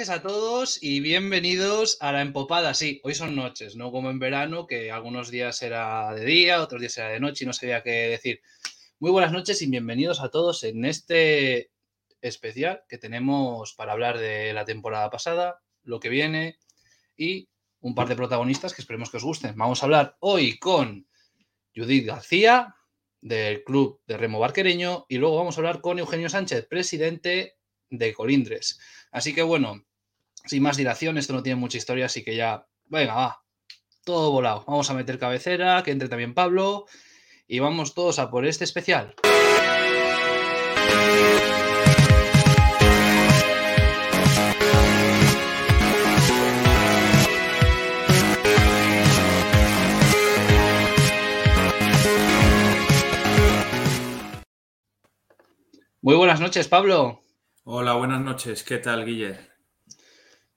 noches a todos y bienvenidos a la empopada. Sí, hoy son noches, no como en verano, que algunos días era de día, otros días era de noche y no sabía qué decir. Muy buenas noches y bienvenidos a todos en este especial que tenemos para hablar de la temporada pasada, lo que viene y un par de protagonistas que esperemos que os gusten. Vamos a hablar hoy con Judith García del Club de Remo Barquereño y luego vamos a hablar con Eugenio Sánchez, presidente de Colindres. Así que bueno, sin más dilación, esto no tiene mucha historia, así que ya, venga, va, todo volado. Vamos a meter cabecera, que entre también Pablo y vamos todos a por este especial. Muy buenas noches, Pablo. Hola, buenas noches. ¿Qué tal, Guille?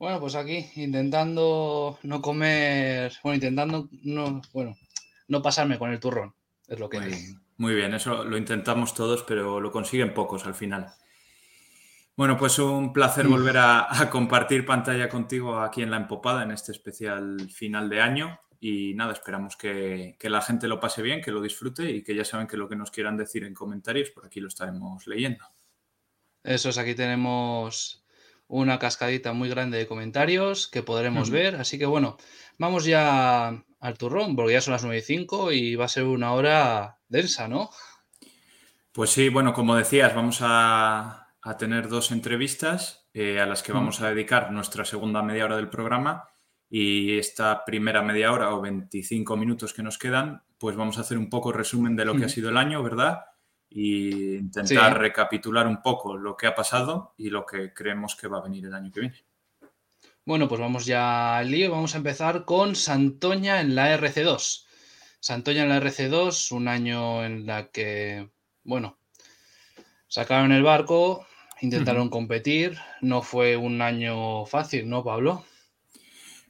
Bueno, pues aquí intentando no comer, bueno, intentando no, bueno, no pasarme con el turrón, es lo que muy, muy bien, eso lo intentamos todos, pero lo consiguen pocos al final. Bueno, pues un placer volver a, a, compartir pantalla contigo aquí en La Empopada, en este especial final de año. Y nada, esperamos que, que, la gente lo pase bien, que lo disfrute y que ya saben que lo que nos quieran decir en comentarios, por aquí lo estaremos leyendo. Eso es, aquí tenemos una cascadita muy grande de comentarios que podremos uh -huh. ver. Así que bueno, vamos ya al turrón, porque ya son las 9 y 5 y va a ser una hora densa, ¿no? Pues sí, bueno, como decías, vamos a, a tener dos entrevistas eh, a las que vamos a dedicar nuestra segunda media hora del programa. Y esta primera media hora o 25 minutos que nos quedan, pues vamos a hacer un poco resumen de lo que ha sido el año, ¿verdad? Y intentar sí. recapitular un poco lo que ha pasado y lo que creemos que va a venir el año que viene. Bueno, pues vamos ya al lío. Vamos a empezar con Santoña en la RC2. Santoña en la RC2, un año en la que, bueno, sacaron el barco, intentaron uh -huh. competir. No fue un año fácil, ¿no, Pablo?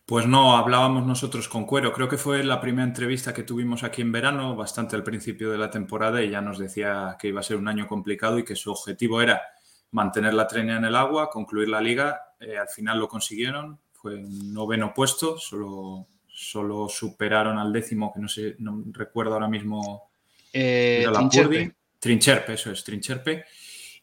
Pues no, hablábamos nosotros con Cuero. Creo que fue la primera entrevista que tuvimos aquí en verano, bastante al principio de la temporada, y ya nos decía que iba a ser un año complicado y que su objetivo era mantener la trena en el agua, concluir la liga. Eh, al final lo consiguieron, fue un noveno puesto, solo, solo superaron al décimo, que no sé, no recuerdo ahora mismo. Eh, Trincherpe. Trincherpe, eso es, Trincherpe.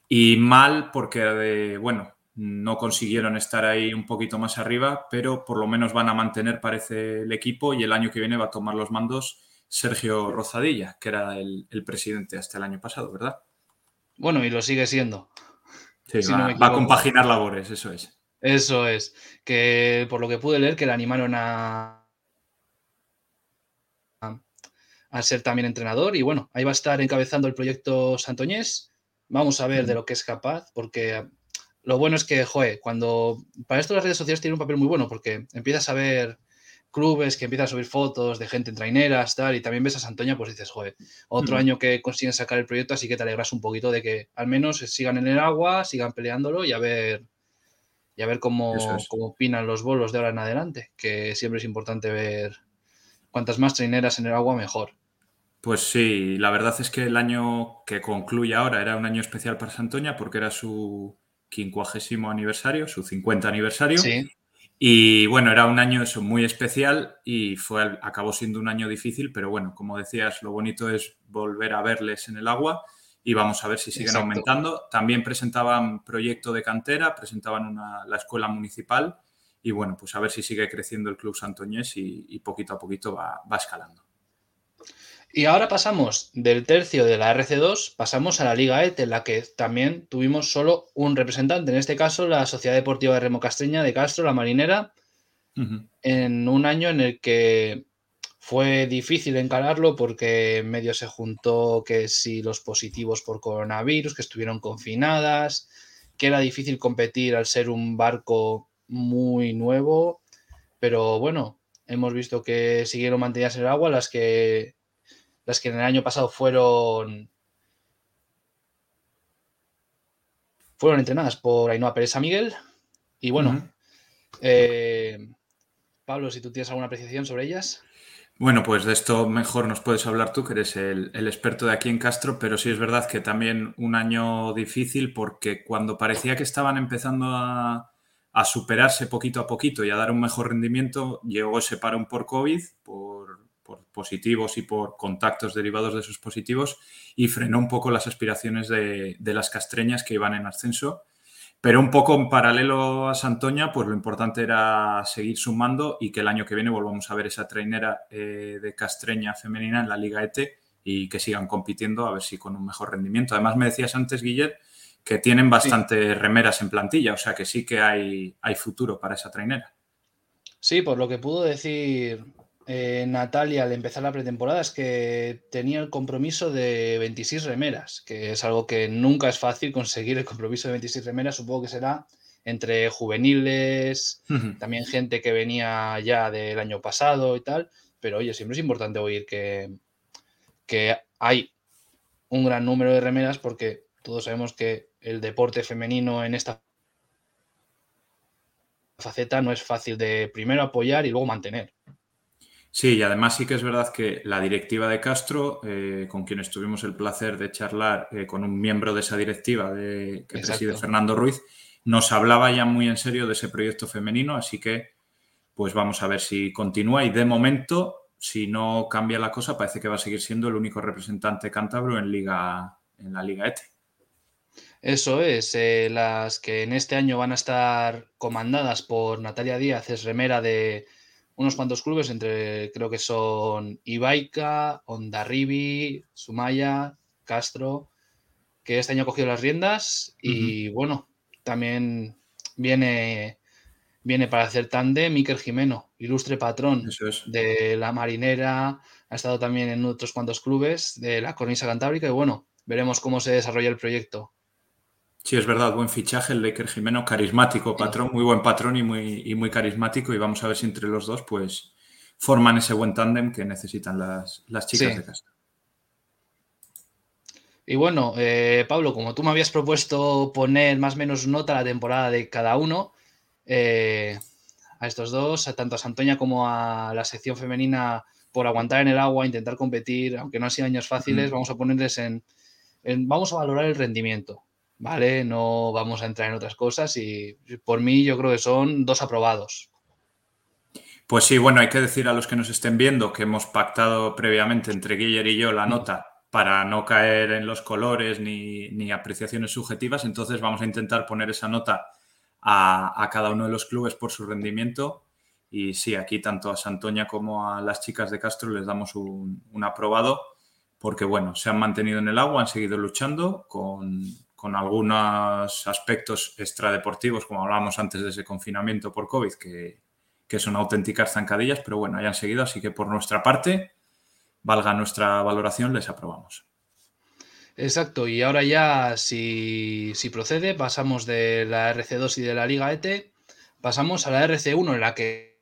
Y mal porque, de, bueno, no consiguieron estar ahí un poquito más arriba, pero por lo menos van a mantener, parece, el equipo y el año que viene va a tomar los mandos Sergio Rozadilla, que era el, presidente hasta el año pasado, ¿verdad? Bueno, y lo sigue siendo. Sí, va, va, a compaginar labores, eso es. Eso es. Que por lo que pude leer, que le animaron a, a ser también entrenador. Y bueno, ahí va a estar encabezando el proyecto Santoñés. Vamos a ver de lo que es capaz, porque lo bueno es que, joder, cuando. Para esto las redes sociales tienen un papel muy bueno, porque empiezas a ver clubes que empiezan a subir fotos de gente en traineras, tal, y también ves a Santoña, pues dices, joder, otro año que consiguen sacar el proyecto, así que te alegras un poquito de que al menos sigan en el agua, sigan peleándolo y a ver, y a ver cómo, cómo opinan los bolos de ahora en adelante, que siempre es importante ver cuantas más traineras en el agua, mejor. Pues sí, la verdad es que el año que concluye ahora era un año especial para Santoña porque era su quincuagésimo aniversario, su 50 aniversario. Sí. Y bueno, era un año eso muy especial y fue, acabó siendo un año difícil, pero bueno, como decías, lo bonito es volver a verles en el agua y vamos a ver si siguen aumentando. También presentaban proyecto de cantera, presentaban la escuela municipal y bueno, pues a ver si sigue creciendo el Club Santoñés y, poquito a poquito va escalando. Y ahora pasamos del tercio de la RC2, pasamos a la Liga ET, en la que también tuvimos solo un representante, en este caso la Sociedad Deportiva de Remo Castreña de Castro, la Marinera, en un año en el que fue difícil encararlo porque medio se juntó que si los positivos por coronavirus, que estuvieron confinadas, que era difícil competir al ser un barco muy nuevo, pero bueno, hemos visto que siguieron mantenidas en el agua las que las que en el año pasado fueron fueron entrenadas por Ainhoa Pérez Miguel. Y bueno, eh, Pablo, si tú tienes alguna apreciación sobre ellas. Bueno, pues de esto mejor nos puedes hablar tú, que eres el, experto de aquí en Castro, pero sí es verdad que también un año difícil porque cuando parecía que estaban empezando a, a superarse poquito a poquito y a dar un mejor rendimiento, llegó ese parón por COVID, por por positivos y por contactos derivados de esos positivos y frenó un poco las aspiraciones de, las castreñas que iban en ascenso. Pero un poco en paralelo a Santoña, pues lo importante era seguir sumando y que el año que viene volvamos a ver esa trainera eh, de castreña femenina en la Liga ET y que sigan compitiendo a ver si con un mejor rendimiento. Además me decías antes, Guillermo, que tienen bastante remeras en plantilla, o sea que sí que hay, hay futuro para esa trainera. Sí, por lo que pudo decir eh, Natalia al empezar la pretemporada es que tenía el compromiso de 26 remeras, que es algo que nunca es fácil conseguir el compromiso de 26 remeras, supongo que será entre juveniles, también gente que venía ya del año pasado y tal, pero oye, siempre es importante oír que, que hay un gran número de remeras porque todos sabemos que el deporte femenino en esta faceta no es fácil de primero apoyar y luego mantener. Sí, y además sí que es verdad que la directiva de Castro, eh, con quien tuvimos el placer de charlar eh, con un miembro de esa directiva de, que preside Fernando Ruiz, nos hablaba ya muy en serio de ese proyecto femenino, así que pues vamos a ver si continúa y de momento, si no cambia la cosa, parece que va a seguir siendo el único representante cántabro en, Liga, en la Liga ETE. Eso es, eh, las que en este año van a estar comandadas por Natalia Díaz, es remera de unos cuantos clubes, entre creo que son Ibaica, Ondarribi, Sumaya, Castro, que este año ha cogido las riendas y bueno, también viene, viene para hacer tándem Miquel Jimeno, ilustre patrón de la marinera, ha estado también en otros cuantos clubes de la cornisa cantábrica y bueno, veremos cómo se desarrolla el proyecto. Sí, es verdad, buen fichaje el Laker Jimeno, carismático, patrón, muy buen patrón y muy, muy carismático. Y vamos a ver si entre los dos, pues, forman ese buen tándem que necesitan las, chicas de casa. Y bueno, eh, Pablo, como tú me habías propuesto poner más o menos nota a la temporada de cada uno, eh, a estos dos, tanto a Santoña como a la sección femenina, por aguantar en el agua, intentar competir, aunque no han sido años fáciles, vamos a ponerles en, Vamos a valorar el rendimiento. ¿Vale? No vamos a entrar en otras cosas y por mí yo creo que son dos aprobados. Pues sí, bueno, hay que decir a los que nos estén viendo que hemos pactado previamente entre Guiller y yo la nota para no caer en los colores ni, apreciaciones subjetivas, entonces vamos a intentar poner esa nota a, cada uno de los clubes por su rendimiento Y sí, aquí tanto a Santoña como a las chicas de Castro les damos un, aprobado porque, bueno, se han mantenido en el agua, han seguido luchando con, con algunos aspectos extradeportivos, como hablábamos antes de ese confinamiento por COVID, que, que son auténticas zancadillas, pero bueno, hayan seguido, así que por nuestra parte, valga nuestra valoración, les aprobamos. Exacto, y ahora ya, si, si procede, pasamos de la RC2 y de la Liga ET, pasamos a la RC1, en la que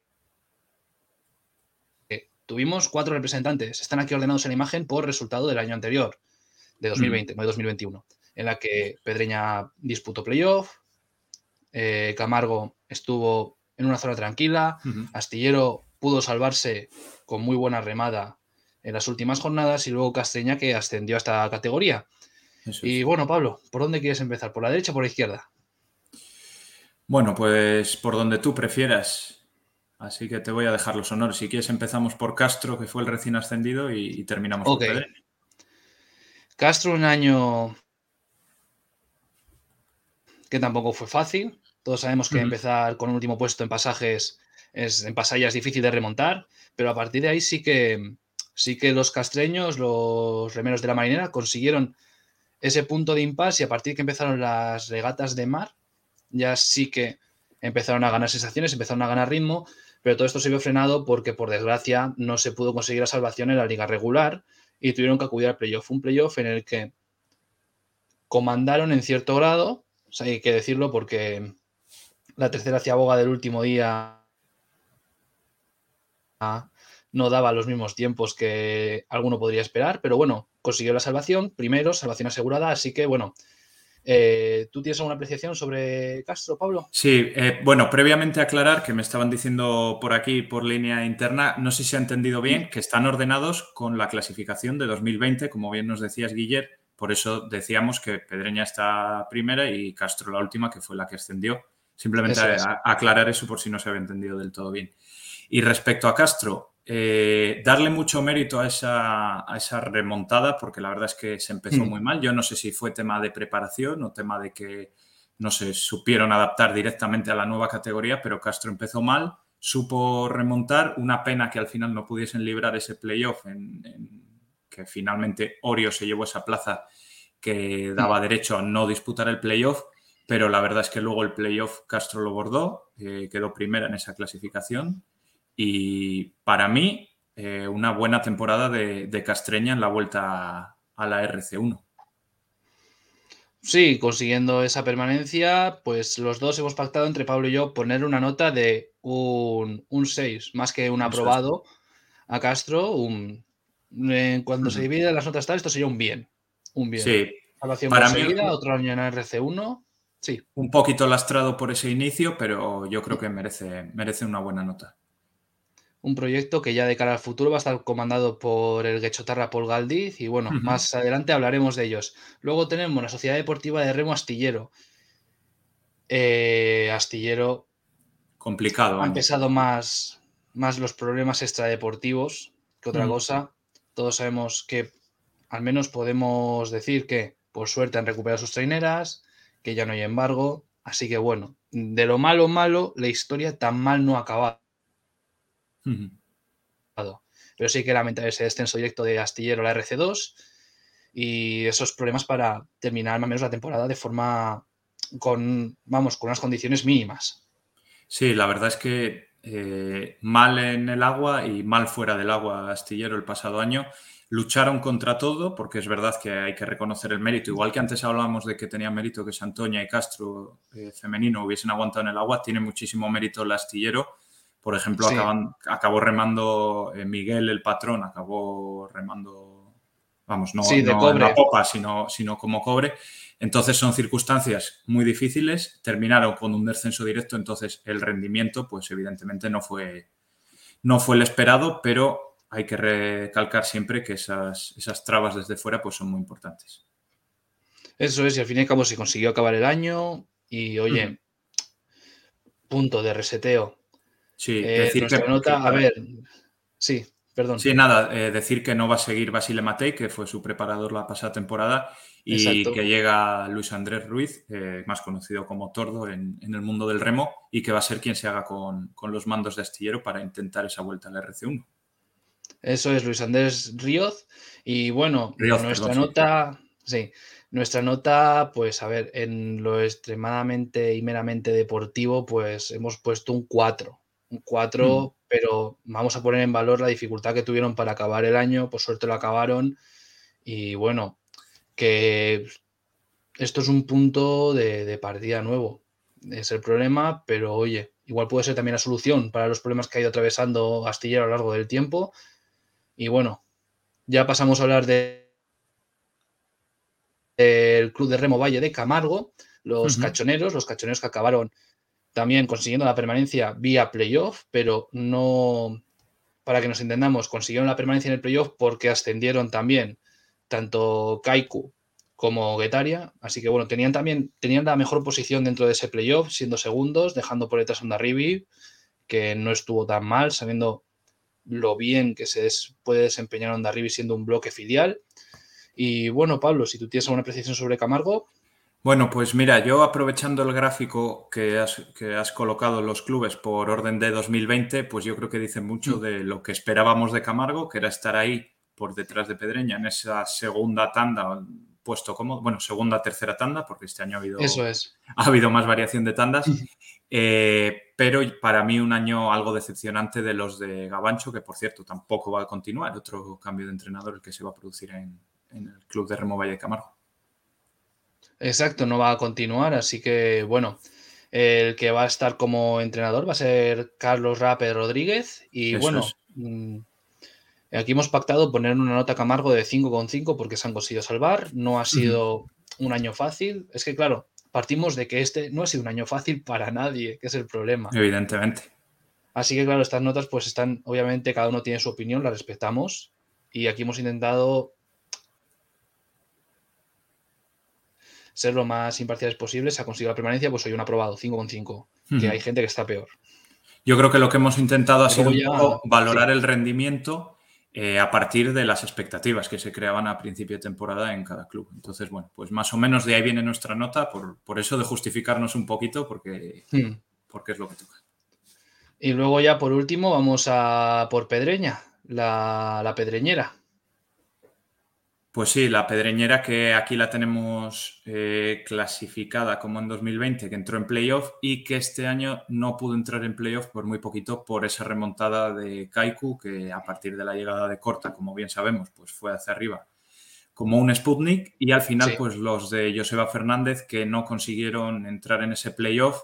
tuvimos cuatro representantes. Están aquí ordenados en la imagen por resultado del año anterior, de 2020, no de 2021, en la que Pedreña disputó playoff, eh, Camargo estuvo en una zona tranquila, Astillero pudo salvarse con muy buena remada en las últimas jornadas y luego Castreña que ascendió a esta categoría. Y bueno, Pablo, ¿por dónde quieres empezar? ¿Por la derecha o por la izquierda? Bueno, pues por donde tú prefieras. Así que te voy a dejar los honores. Si quieres, empezamos por Castro, que fue el recién ascendido, y, terminamos por Castro, un año que tampoco fue fácil. Todos sabemos que empezar con un último puesto en pasajes es, en pasalla es difícil de remontar, pero a partir de ahí sí que, sí que los castreños, los remeros de la marinera, consiguieron ese punto de impasse y a partir de que empezaron las regatas de mar, ya sí que empezaron a ganar sensaciones, empezaron a ganar ritmo pero todo esto se vio frenado porque, por desgracia, no se pudo conseguir la salvación en la liga regular y tuvieron que acudir al playoff. Un playoff en el que comandaron en cierto grado, hay que decirlo porque la tercera ciaboga del último día no daba los mismos tiempos que alguno podría esperar, pero bueno, consiguió la salvación, primero, salvación asegurada, así que bueno, eh, ¿Tú tienes alguna apreciación sobre Castro, Pablo? Sí, eh, bueno, previamente aclarar que me estaban diciendo por aquí, por línea interna, no sé si se ha entendido bien, que están ordenados con la clasificación de 2020, como bien nos decías, Guiller. Por eso decíamos que Pedreña está primera y Castro la última, que fue la que ascendió. Simplemente aclarar eso por si no se había entendido del todo bien. Y respecto a Castro, eh, darle mucho mérito a esa, remontada, porque la verdad es que se empezó mm. muy mal. Yo no sé si fue tema de preparación o tema de que no se supieron adaptar directamente a la nueva categoría, pero Castro empezó mal, supo remontar. Una pena que al final no pudiesen librar ese playoff, en, que finalmente Orio se llevó esa plaza que daba derecho a no disputar el playoff. Pero la verdad es que luego el playoff Castro lo bordó, eh, quedó primera en esa clasificación y para mí, eh, una buena temporada de, Castreña en la vuelta a la RC1. Sí, consiguiendo esa permanencia, pues los dos hemos pactado entre Pablo y yo poner una nota de un, 6, más que un aprobado a Castro. Un, cuando se dividen las notas tal, esto sería un bien. Un bien. Sí. para mí, otro año en RC1. Sí. Un poquito lastrado por ese inicio, pero yo creo que merece, merece una buena nota un proyecto que ya de cara al futuro va a estar comandado por el Guechotarra Paul Galdiz y bueno, más adelante hablaremos de ellos. Luego tenemos la Sociedad Deportiva de Remo Astillero. Eh, Astillero. Complicado. Han pesado más, más los problemas extradeportivos que otra cosa. Todos sabemos que al menos podemos decir que por suerte han recuperado sus traineras, que ya no hay embargo. Así que bueno, de lo malo malo, la historia tan mal no ha acabado. Pero sí que lamentar ese descenso directo de Astillero a la RC2 y esos problemas para terminar más o menos la temporada de forma con, vamos, con unas condiciones mínimas. Sí, la verdad es que eh, mal en el agua y mal fuera del agua Astillero el pasado año. Lucharon contra todo, porque es verdad que hay que reconocer el mérito. Igual que antes hablábamos de que tenía mérito que Santoña y Castro eh, femenino hubiesen aguantado en el agua, tiene muchísimo mérito el astillero por ejemplo, acabó remando eh, Miguel, el patrón, acabó remando, vamos, no, de en la popa, sino, sino como cobre. Entonces son circunstancias muy difíciles, terminaron con un descenso directo, entonces el rendimiento, pues evidentemente no fue, no fue el esperado, pero hay que recalcar siempre que esas, esas trabas desde fuera pues son muy importantes. Eso es, y al fin y al cabo se consiguió acabar el año y oye, punto de reseteo. Sí, eh, decir nota, a ver, sí, perdón. Sí, nada, eh, decir que no va a seguir Basile Matei, que fue su preparador la pasada temporada, y que llega Luis Andrés Ruiz, eh, más conocido como Tordo en, el mundo del remo, y que va a ser quien se haga con, los mandos de astillero para intentar esa vuelta al RC1. Eso es Luis Andrés Ríoz. Y bueno, nuestra nota, sí. nuestra nota, pues a ver, en lo extremadamente y meramente deportivo, pues hemos puesto un 4. Un 4, mm. Pero vamos a poner en valor la dificultad que tuvieron para acabar el año. Por suerte lo acabaron. Y bueno, que esto es un punto de, partida nuevo. Es el problema, pero oye, igual puede ser también la solución para los problemas que ha ido atravesando Astillero a lo largo del tiempo. Y bueno, ya pasamos a hablar de el Club de Remo Valle de Camargo, los cachoneros, los cachoneros que acabaron también consiguiendo la permanencia vía playoff, pero no, para que nos entendamos, consiguieron la permanencia en el playoff porque ascendieron también tanto Kaiku como Guetaria. Así que bueno, tenían también tenían la mejor posición dentro de ese playoff, siendo segundos, dejando por detrás a Ondarribi, que no estuvo tan mal, sabiendo lo bien que se puede desempeñar Ondarribi siendo un bloque filial. Y bueno, Pablo, si tú tienes alguna precisión sobre Camargo. Bueno, pues mira, yo aprovechando el gráfico que has, que has colocado los clubes por orden de 2020, pues yo creo que dice mucho mm. de lo que esperábamos de Camargo, que era estar ahí por detrás de Pedreña en esa segunda tanda, puesto como, bueno, segunda, tercera tanda, porque este año ha habido, Eso es. ha habido más variación de tandas. Eh, pero para mí un año algo decepcionante de los de Gabancho, que por cierto tampoco va a continuar, otro cambio de entrenador el que se va a producir en, el club de Remo Valle de Camargo. Exacto, no va a continuar, así que bueno, el que va a estar como entrenador va a ser Carlos Rape Rodríguez y bueno, mm, Aquí hemos pactado poner una nota Camargo de 5,5 porque se han conseguido salvar. No ha sido un año fácil. Es que, claro, partimos de que este no ha sido un año fácil para nadie, que es el problema. Evidentemente. Así que, claro, estas notas, pues están, obviamente, cada uno tiene su opinión, la respetamos. Y aquí hemos intentado ser lo más imparciales posible. Se ha conseguido la permanencia, pues hoy un aprobado, 5,5. Que hay gente que está peor. Yo creo que lo que hemos intentado ha sido valorar el rendimiento eh, a partir de las expectativas que se creaban a principio de temporada en cada club. Entonces, bueno, pues más o menos de ahí viene nuestra nota, por, eso de justificarnos un poquito, porque, hmm. porque es lo que toca. Y luego ya por último vamos a por Pedreña, la, la Pedreñera. Pues sí, la pedreñera que aquí la tenemos eh, clasificada como en 2020, que entró en playoff y que este año no pudo entrar en playoff por muy poquito por esa remontada de Kaiku, que a partir de la llegada de Corta, como bien sabemos, pues fue hacia arriba como un Sputnik y al final pues los de Joseba Fernández que no consiguieron entrar en ese playoff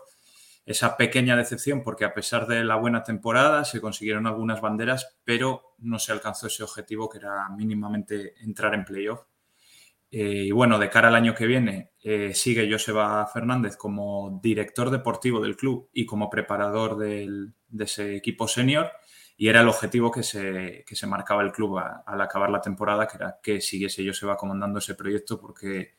esa pequeña decepción porque a pesar de la buena temporada se consiguieron algunas banderas, pero no se alcanzó ese objetivo que era mínimamente entrar en playoff. Eh, y bueno, de cara al año que viene eh, sigue Joseba Fernández como director deportivo del club y como preparador de ese equipo senior y era el objetivo que se, se marcaba el club al acabar la temporada, que era que siguiese Joseba comandando ese proyecto porque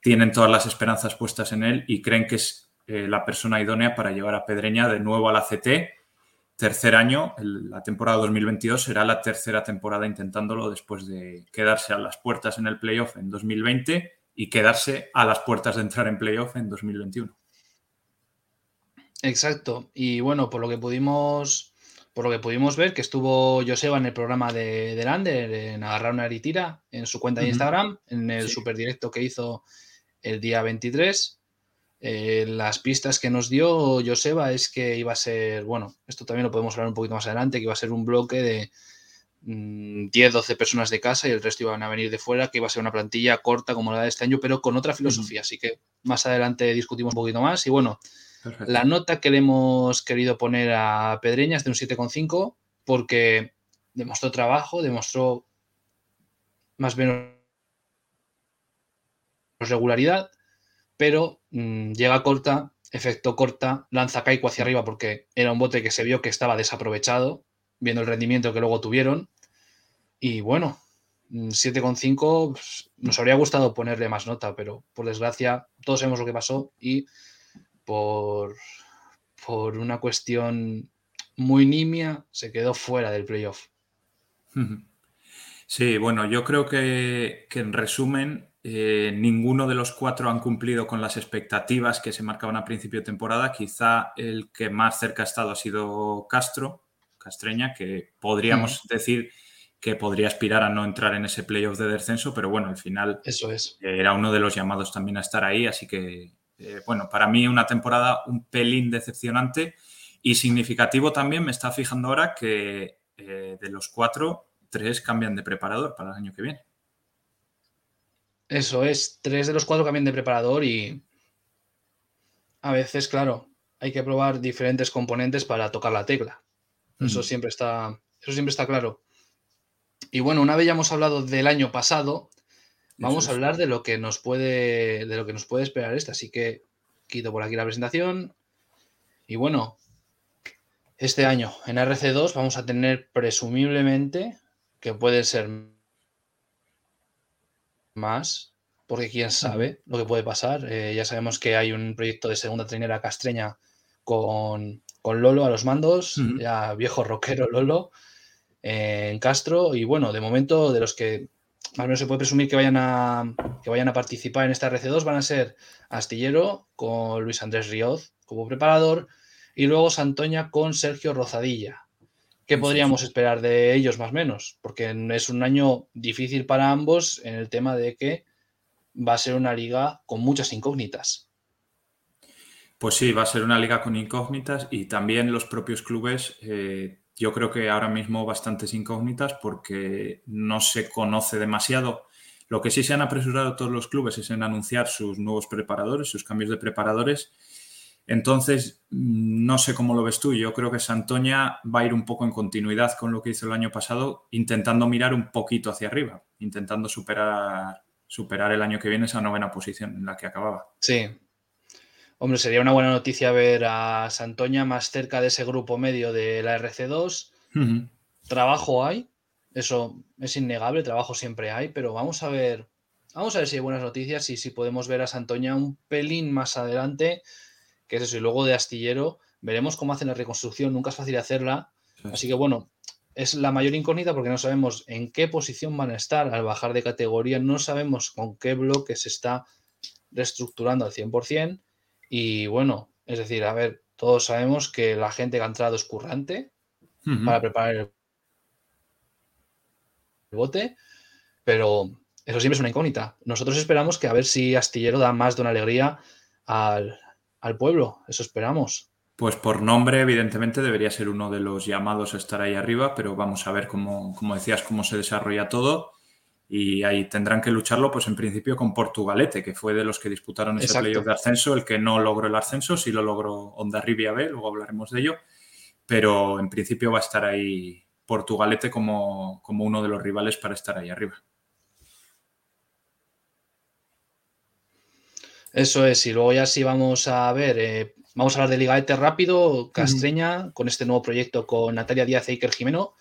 tienen todas las esperanzas puestas en él y creen que es eh, la persona idónea para llevar a Pedreña de nuevo a la CT. Tercer año, la temporada 2022 será la tercera temporada intentándolo después de quedarse a las puertas en el playoff en 2020 y quedarse a las puertas de entrar en playoff en 2021. Exacto. Y bueno, por lo que pudimos, por lo que pudimos ver, que estuvo Joseba en el programa de, de Lander, en Agarrar una Aritira, en su cuenta de Instagram, en el super directo que hizo el día 23. Eh, las pistas que nos dio Joseba es que iba a ser, bueno, esto también lo podemos hablar un poquito más adelante, que iba a ser un bloque de 10, mm, 12 personas de casa y el resto iban a venir de fuera, que iba a ser una plantilla corta como la de este año, pero con otra filosofía. Así que más adelante discutimos un poquito más. Y bueno, la nota que le hemos querido poner a Pedreña es de un 7,5 porque demostró trabajo, demostró más o menos regularidad pero mm, llega corta, efecto corta, lanza Kaiku hacia arriba porque era un bote que se vio que estaba desaprovechado, viendo el rendimiento que luego tuvieron. Y bueno, 7,5 mm, pues, nos habría gustado ponerle más nota, pero por desgracia todos sabemos lo que pasó y por, por una cuestión muy nimia se quedó fuera del playoff. Sí, bueno, yo creo que, en resumen, eh, ninguno de los cuatro han cumplido con las expectativas que se marcaban a principio de temporada. Quizá el que más cerca ha estado ha sido Castro, Castreña, que podríamos decir que podría aspirar a no entrar en ese playoff de descenso, pero bueno, al final Eso es. era uno de los llamados también a estar ahí, así que eh, bueno, para mí una temporada un pelín decepcionante y significativo también, me está fijando ahora que eh, de los cuatro, tres cambian de preparador para el año que viene. Eso es, tres de los cuatro cambian de preparador y a veces, claro, hay que probar diferentes componentes para tocar la tecla. Eso siempre está, eso siempre está claro. Y bueno, una vez ya hemos hablado del año pasado, vamos a hablar de lo que nos puede, de lo que nos puede esperar este. Así que quito por aquí la presentación. Y bueno, este año en RC2 vamos a tener presumiblemente que puede ser más, porque quién sabe lo que puede pasar. Eh, ya sabemos que hay un proyecto de segunda trainera castreña con, Lolo a los mandos, ya viejo rockero Lolo en Castro. Y bueno, de momento, de los que más o menos se puede presumir que vayan a, que vayan a participar en esta RC2 van a ser Astillero con Luis Andrés Ríoz como preparador y luego Santoña con Sergio Rozadilla. ¿Qué podríamos esperar de ellos más o menos? Porque es un año difícil para ambos en el tema de que va a ser una liga con muchas incógnitas. Pues sí, va a ser una liga con incógnitas y también los propios clubes eh, yo creo que ahora mismo bastantes incógnitas porque no se conoce demasiado. Lo que sí se han apresurado todos los clubes es en anunciar sus nuevos preparadores, sus cambios de preparadores. Entonces, no sé cómo lo ves tú. Yo creo que Santoña va a ir un poco en continuidad con lo que hizo el año pasado, intentando mirar un poquito hacia arriba, intentando superar, superar el año que viene esa novena posición en la que acababa. Sí, Hombre, sería una buena noticia ver a Santoña más cerca de ese grupo medio de la RC2. Trabajo hay, eso es innegable, trabajo siempre hay, pero vamos a ver, vamos a ver si hay buenas noticias y si podemos ver a Santoña un pelín más adelante, que es eso, y luego de Astillero, veremos cómo hacen la reconstrucción, nunca es fácil hacerla, así que bueno, es la mayor incógnita porque no sabemos en qué posición van a estar. Al bajar de categoría, no sabemos con qué bloque se está reestructurando al 100%, y bueno, es decir, a ver, todos sabemos que la gente que ha entrado es currante para preparar el bote, pero eso siempre es una incógnita. Nosotros esperamos que a ver si Astillero da más de una alegría al, pueblo, eso esperamos. Pues por nombre, evidentemente, debería ser uno de los llamados a estar ahí arriba, pero vamos a ver cómo, como decías, cómo se desarrolla todo y ahí tendrán que lucharlo, pues en principio con Portugalete, que fue de los que disputaron ese playoff de ascenso, el que no logró el ascenso, sí lo logró Onda Rivia B, luego hablaremos de ello, pero en principio va a estar ahí Portugalete como, como uno de los rivales para estar ahí arriba. Eso es, y luego ya sí vamos a ver, eh, vamos a hablar de Liga ETE rápido, Castreña, con este nuevo proyecto con Natalia Díaz e Iker Jimeno,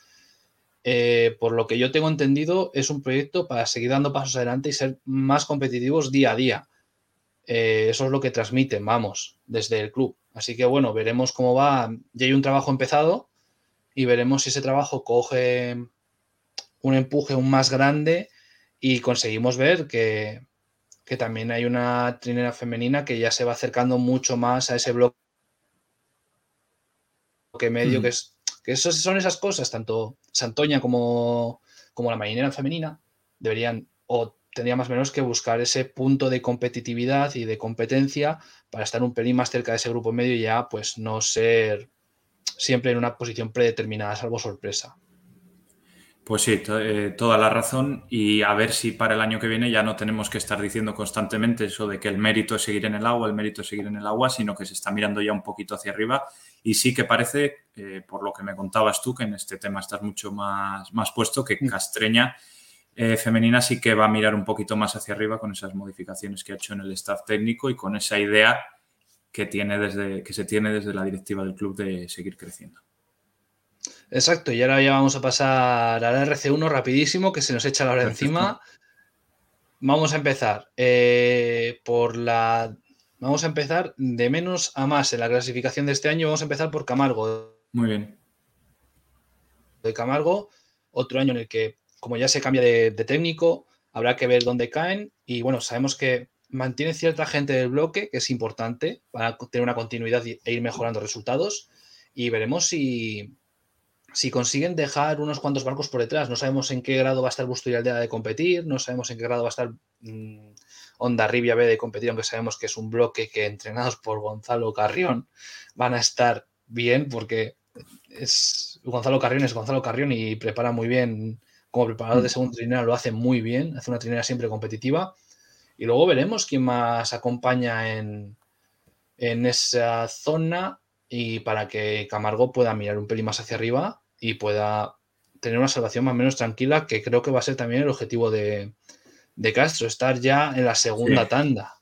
eh, por lo que yo tengo entendido, es un proyecto para seguir dando pasos adelante y ser más competitivos día a día. Eh, eso es lo que transmiten, vamos, desde el club. Así que bueno, veremos cómo va. Ya hay un trabajo empezado y veremos si ese trabajo coge un empuje aún más grande y conseguimos ver que, también hay una trinera femenina que ya se va acercando mucho más a ese bloque medio que es que son esas cosas, tanto Santoña como, como la marinera femenina, deberían o tendría más o menos que buscar ese punto de competitividad y de competencia para estar un pelín más cerca de ese grupo medio y ya pues no ser siempre en una posición predeterminada, salvo sorpresa. Pues sí, eh, toda la razón y a ver si para el año que viene ya no tenemos que estar diciendo constantemente eso de que el mérito es seguir en el agua, el mérito es seguir en el agua, sino que se está mirando ya un poquito hacia arriba y sí que parece, eh, por lo que me contabas tú, que en este tema estás mucho más, más puesto, que mm. Castreña eh, femenina sí que va a mirar un poquito más hacia arriba con esas modificaciones que ha hecho en el staff técnico y con esa idea que, tiene desde, que se tiene desde la directiva del club de seguir creciendo. Exacto, y ahora ya vamos a pasar al RC1 rapidísimo, que se nos echa la hora encima. Vamos a empezar eh, por la. Vamos a empezar de menos a más en la clasificación de este año. Vamos a empezar por Camargo. Muy bien. De Camargo, otro año en el que, como ya se cambia de, técnico, habrá que ver dónde caen. Y bueno, sabemos que mantiene cierta gente del bloque, que es importante para tener una continuidad e ir mejorando resultados. Y veremos si, si consiguen dejar unos cuantos barcos por detrás. No sabemos en qué grado va a estar Busto y Aldea de competir, no sabemos en qué grado va a estar mm, Onda Rivia B de competir, aunque sabemos que es un bloque que entrenados por Gonzalo Carrión van a estar bien porque es Gonzalo Carrión es Gonzalo Carrión y prepara muy bien como preparador de mm. segunda trinera lo hace muy bien, hace una trinera siempre competitiva y luego veremos quién más acompaña en, en esa zona y para que Camargo pueda mirar un pelín más hacia arriba y pueda tener una salvación más o menos tranquila, que creo que va a ser también el objetivo de, de Castro, estar ya en la segunda tanda.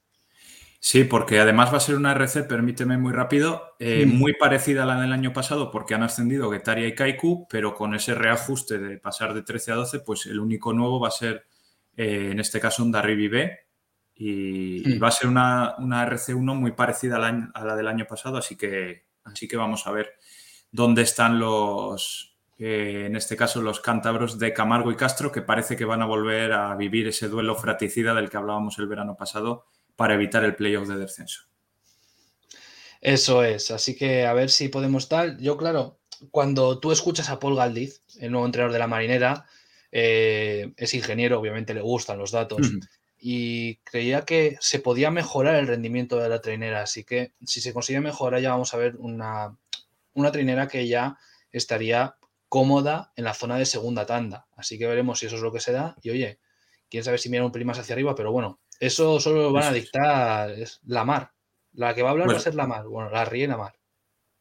Sí, porque además va a ser una RC, permíteme muy rápido, eh, muy parecida a la del año pasado, porque han ascendido Getaria y Kaiku, pero con ese reajuste de pasar de 13 a 12, pues el único nuevo va a ser, eh, en este caso, un Darribi B, y, va a ser una, una RC1 muy parecida a la, a la, del año pasado, así que, así que vamos a ver dónde están los, en este caso los cántabros de Camargo y Castro, que parece que van a volver a vivir ese duelo fraticida del que hablábamos el verano pasado para evitar el playoff de descenso. Eso es, así que a ver si podemos tal. Yo, claro, cuando tú escuchas a Paul Galdiz, el nuevo entrenador de la marinera, eh, es ingeniero, obviamente le gustan los datos, y creía que se podía mejorar el rendimiento de la trainera, así que si se consigue mejorar ya vamos a ver una, una trainera que ya estaría cómoda en la zona de segunda tanda. Así que veremos si eso es lo que se da. Y oye, quién sabe si miran un pelín más hacia arriba, pero bueno, eso solo lo van a dictar es la mar. La que va a hablar va a ser la mar. Bueno, la la mar.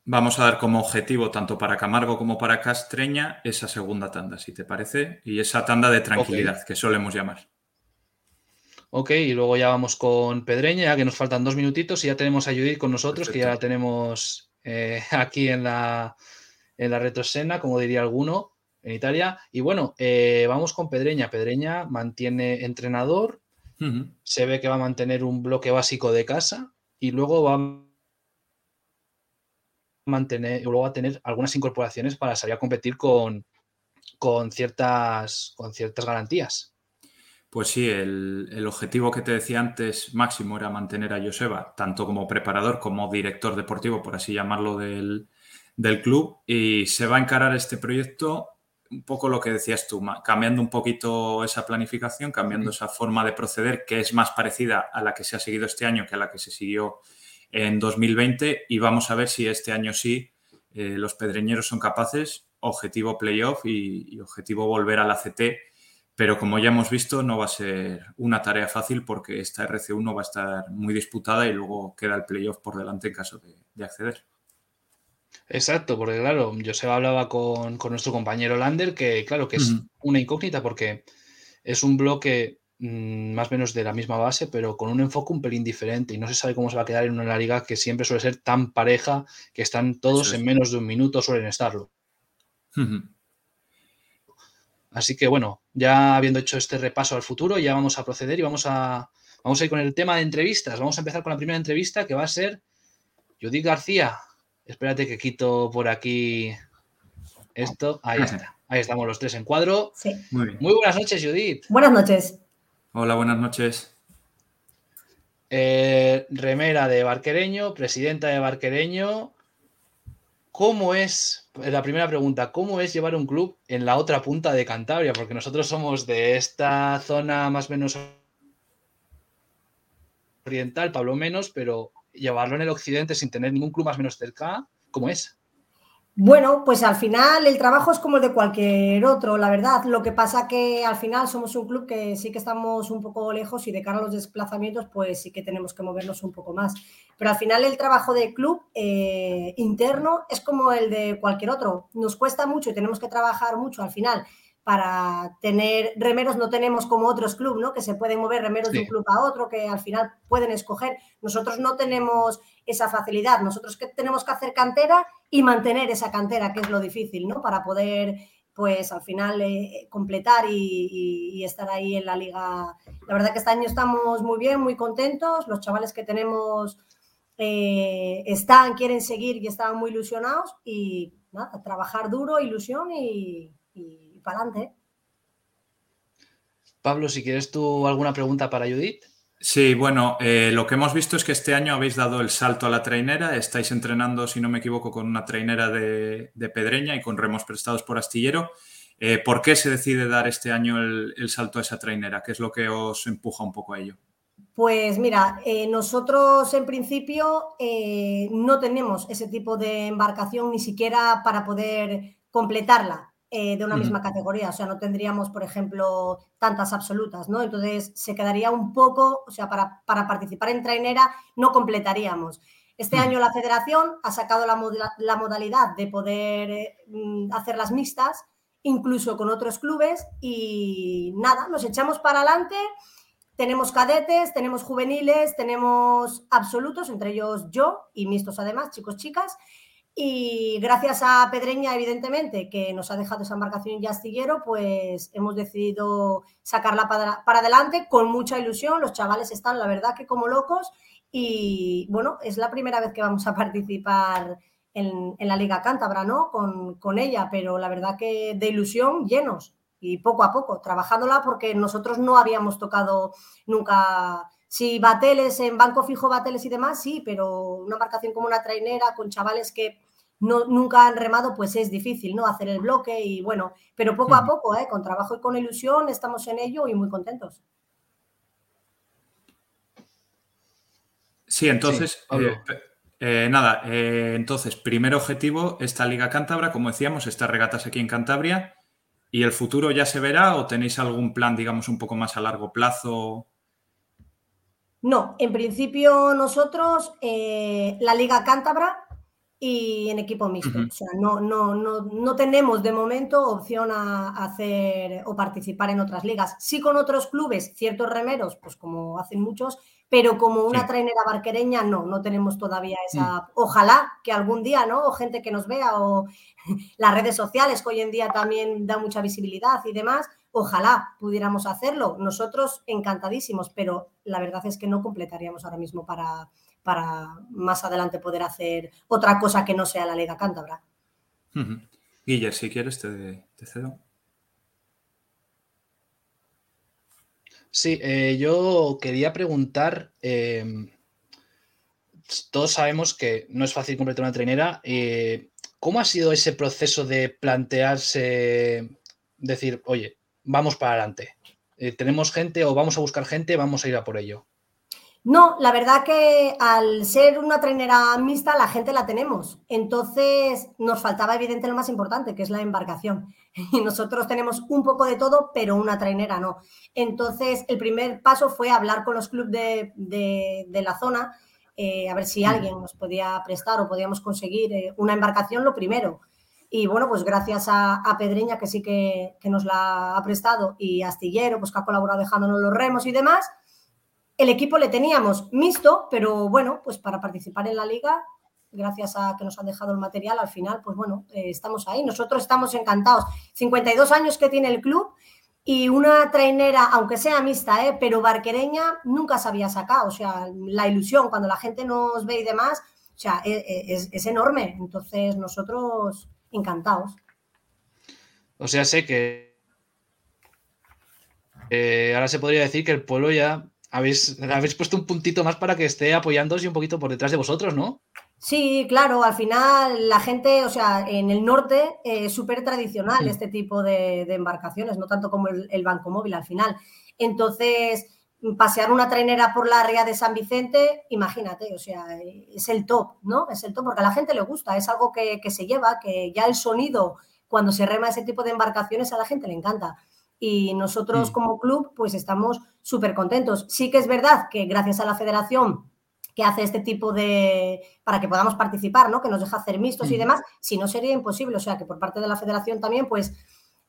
Vamos a dar como objetivo, tanto para Camargo como para Castreña, esa segunda tanda, si te parece, y esa tanda de tranquilidad que solemos llamar. Ok, y luego ya vamos con Pedreña, ya que nos faltan dos minutitos y ya tenemos a Judith con nosotros, que ya la tenemos eh, aquí en la, en la retroscena, como diría alguno, en Italia. Y bueno, eh, vamos con Pedreña. Pedreña mantiene entrenador, se ve que va a mantener un bloque básico de casa y luego va a mantener, luego va a tener algunas incorporaciones para salir a competir con, con, ciertas, con ciertas garantías. Pues sí, el, el, objetivo que te decía antes máximo era mantener a Joseba, tanto como preparador como director deportivo, por así llamarlo, del, del club. Y se va a encarar este proyecto un poco lo que decías tú, cambiando un poquito esa planificación, cambiando esa forma de proceder que es más parecida a la que se ha seguido este año que a la que se siguió en 2020 y vamos a ver si este año sí eh, los pedreñeros son capaces, objetivo playoff y, y objetivo volver al ACT, pero como ya hemos visto no va a ser una tarea fácil porque esta RC1 va a estar muy disputada y luego queda el playoff por delante en caso de acceder. Exacto, porque claro, se hablaba con, con nuestro compañero Lander que, claro, que es una incógnita porque es un bloque mm, más o menos de la misma base, pero con un enfoque un pelín diferente y no se sabe cómo se va a quedar en una liga que siempre suele ser tan pareja que están todos en menos de un minuto, suelen estarlo. Así que bueno, ya habiendo hecho este repaso al futuro, ya vamos a proceder y vamos a, vamos a ir con el tema de entrevistas. Vamos a empezar con la primera entrevista que va a ser Judith García, Espérate que quito por aquí esto. Ahí está. Ahí estamos los tres en cuadro. Sí. Muy, buenas noches, Judith. Buenas noches. Hola, buenas noches. Eh, remera de Barquereño, presidenta de Barquereño. ¿Cómo es, la primera pregunta, cómo es llevar un club en la otra punta de Cantabria? Porque nosotros somos de esta zona más o menos oriental, Pablo menos, pero llevarlo en el occidente sin tener ningún club más menos cerca, ¿cómo es? Bueno, pues al final el trabajo es como el de cualquier otro, la verdad. Lo que pasa que al final somos un club que sí que estamos un poco lejos y de cara a los desplazamientos, pues sí que tenemos que movernos un poco más. Pero al final el trabajo de club eh, interno es como el de cualquier otro. Nos cuesta mucho y tenemos que trabajar mucho al final para tener remeros, no tenemos como otros clubes, ¿no? Que se pueden mover remeros de un club a otro, que al final pueden escoger. Nosotros no tenemos esa facilidad. Nosotros que tenemos que hacer cantera y mantener esa cantera, que es lo difícil, ¿no? Para poder, pues al final, eh, completar y, estar ahí en la liga. La verdad que este año estamos muy bien, muy contentos. Los chavales que tenemos eh, están, quieren seguir y están muy ilusionados y nada, trabajar duro, ilusión y para adelante. Pablo, si quieres tú alguna pregunta para Judith. Sí, bueno, eh, lo que hemos visto es que este año habéis dado el salto a la trainera, estáis entrenando, si no me equivoco, con una trainera de, Pedreña y con remos prestados por Astillero. Eh, ¿Por qué se decide dar este año el, salto a esa trainera? ¿Qué es lo que os empuja un poco a ello? Pues mira, eh, nosotros en principio no tenemos ese tipo de embarcación ni siquiera para poder completarla. Eh, de una misma categoría, o sea, no tendríamos, por ejemplo, tantas absolutas, ¿no? Entonces se quedaría un poco, o sea, para, participar en trainera no completaríamos. Este año la federación ha sacado la, modalidad de poder eh, mm, hacer las mixtas, incluso con otros clubes, y nada, nos echamos para adelante. Tenemos cadetes, tenemos juveniles, tenemos absolutos, entre ellos yo y mixtos además, chicos, chicas. Y gracias a Pedreña, evidentemente, que nos ha dejado esa embarcación y astillero, pues hemos decidido sacarla para, adelante con mucha ilusión. Los chavales están, la verdad, que como locos. Y bueno, es la primera vez que vamos a participar en, la Liga Cántabra, ¿no? Con, con, ella, pero la verdad que de ilusión llenos y poco a poco, trabajándola porque nosotros no habíamos tocado nunca si bateles en banco fijo, bateles y demás, sí, pero una embarcación como una trainera con chavales que no, nunca han remado, pues es difícil, ¿no? Hacer el bloque y bueno, pero poco a poco, ¿eh? con trabajo y con ilusión, estamos en ello y muy contentos. Sí, entonces, eh, eh, nada, entonces, primer objetivo, esta Liga Cántabra, como decíamos, estas regatas aquí en Cantabria, ¿y el futuro ya se verá o tenéis algún plan, digamos, un poco más a largo plazo? No, en principio nosotros, eh, la Liga Cántabra y en equipo mixto. O sea, no, no, no, no, tenemos de momento opción a hacer o participar en otras ligas. Sí con otros clubes, ciertos remeros, pues como hacen muchos, pero como una trainera barquereña, no, no tenemos todavía esa. Mm. Ojalá que algún día, ¿no? O gente que nos vea, o las redes sociales, que hoy en día también da mucha visibilidad y demás, Ojalá pudiéramos hacerlo, nosotros encantadísimos, pero la verdad es que no completaríamos ahora mismo para, para más adelante poder hacer otra cosa que no sea la Liga Cántabra. Guiller, si quieres, te, cedo. Sí, eh, yo quería preguntar, em, todos sabemos que no es fácil completar una trainera, eh, ¿cómo ha sido ese proceso de plantearse, decir, oye, vamos para adelante. Eh, tenemos gente o vamos a buscar gente, vamos a ir a por ello. No, la verdad que al ser una trainera mixta, la gente la tenemos. Entonces nos faltaba evidente lo más importante, que es la embarcación. Y nosotros tenemos un poco de todo, pero una trainera no. Entonces el primer paso fue hablar con los clubes de, la zona, eh, a ver si alguien nos podía prestar o podíamos conseguir eh, una embarcación, lo primero. Y bueno, pues gracias a, Pedreña, que sí que, nos la ha prestado, y Astillero, pues que ha colaborado dejándonos los remos y demás, el equipo le teníamos mixto, pero bueno, pues para participar en la liga, gracias a que nos han dejado el material, al final, pues bueno, eh, estamos ahí. Nosotros estamos encantados. 52 años que tiene el club y una trainera, aunque sea mixta, ¿eh? pero barquereña, nunca se había sacado. O sea, la ilusión cuando la gente nos ve y demás, o sea, e, e, es enorme. Entonces, nosotros encantados. O sea, sé que ahora se podría decir que el pueblo ya habéis, habéis puesto un puntito más para que esté apoyándose un poquito por detrás de vosotros, ¿no? Sí, claro, al final la gente, o sea, en el norte es súper tradicional este tipo de, embarcaciones, no tanto como el, banco móvil al final. Entonces, pasear una trainera por la ría de San Vicente, imagínate, o sea, es el top, ¿no? Es el top porque a la gente le gusta, es algo que, se lleva, que ya el sonido, cuando se rema ese tipo de embarcaciones, a la gente le encanta. Y nosotros mm. como club, pues estamos súper contentos. Sí que es verdad que gracias a la federación que hace este tipo de, para que podamos participar, ¿no? Que nos deja hacer mixtos y mm. demás, si no sería imposible. O sea, que por parte de la federación también, pues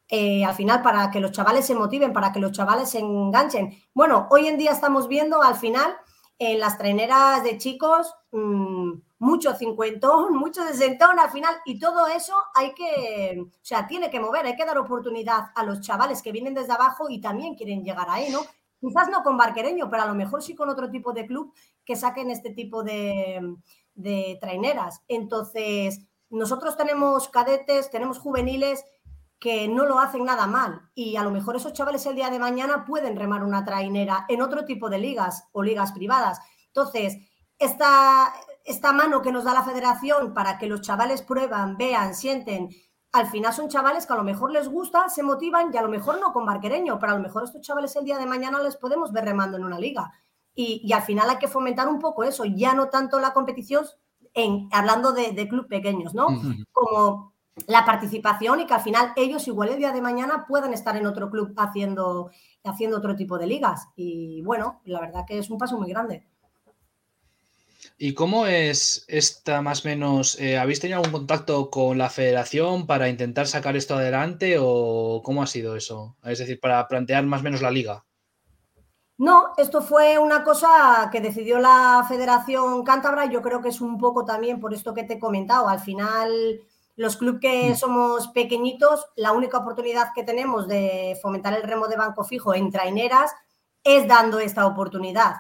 eh, al final para que los chavales se motiven, para que los chavales se enganchen. Bueno, hoy en día estamos viendo al final en las traineras de chicos mm, mucho cincuentón, mucho sesentón al final y todo eso hay que, o sea, tiene que mover, hay que dar oportunidad a los chavales que vienen desde abajo y también quieren llegar ahí, ¿no? Quizás no con Barquereño, pero a lo mejor sí con otro tipo de club que saquen este tipo de, de traineras. Entonces, nosotros tenemos cadetes, tenemos juveniles que no lo hacen nada mal y a lo mejor esos chavales el día de mañana pueden remar una trainera en otro tipo de ligas o ligas privadas. Entonces, esta, esta mano que nos da la federación para que los chavales prueban, vean, sienten, al final son chavales que a lo mejor les gusta, se motivan y a lo mejor no con barquereño, pero a lo mejor estos chavales el día de mañana les podemos ver remando en una liga. Y, al final hay que fomentar un poco eso, ya no tanto la competición, en, hablando de, de club pequeños, ¿no? Como la participación y que al final ellos igual el día de mañana puedan estar en otro club haciendo, haciendo otro tipo de ligas. Y bueno, la verdad que es un paso muy grande. ¿Y cómo es esta más o menos? Eh, ¿Habéis tenido algún contacto con la federación para intentar sacar esto adelante o cómo ha sido eso? Es decir, para plantear más o menos la liga. No, esto fue una cosa que decidió la Federación Cántabra. Yo creo que es un poco también por esto que te he comentado. Al final, los clubes que mm. somos pequeñitos, la única oportunidad que tenemos de fomentar el remo de banco fijo en traineras es dando esta oportunidad.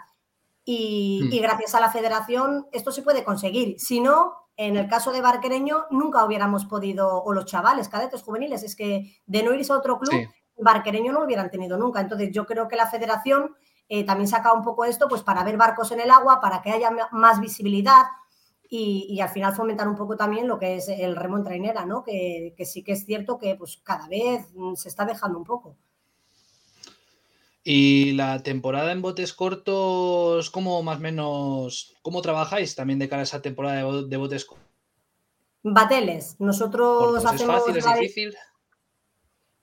Y, mm. gracias a la federación esto se puede conseguir. Si no, en el caso de Barquereño nunca hubiéramos podido, o los chavales, cadetes juveniles, es que de no irse a otro club, Barquereño no lo hubieran tenido nunca. Entonces yo creo que la federación eh, también saca un poco esto pues para ver barcos en el agua, para que haya más visibilidad, y, al final fomentar un poco también lo que es el remo en trainera, ¿no? Que, sí que es cierto que pues cada vez se está dejando un poco. Y la temporada en botes cortos, ¿cómo más o menos, cómo trabajáis también de cara a esa temporada de, botes cortos? Bateles. Nosotros hacemos. ¿Es fácil, es difícil?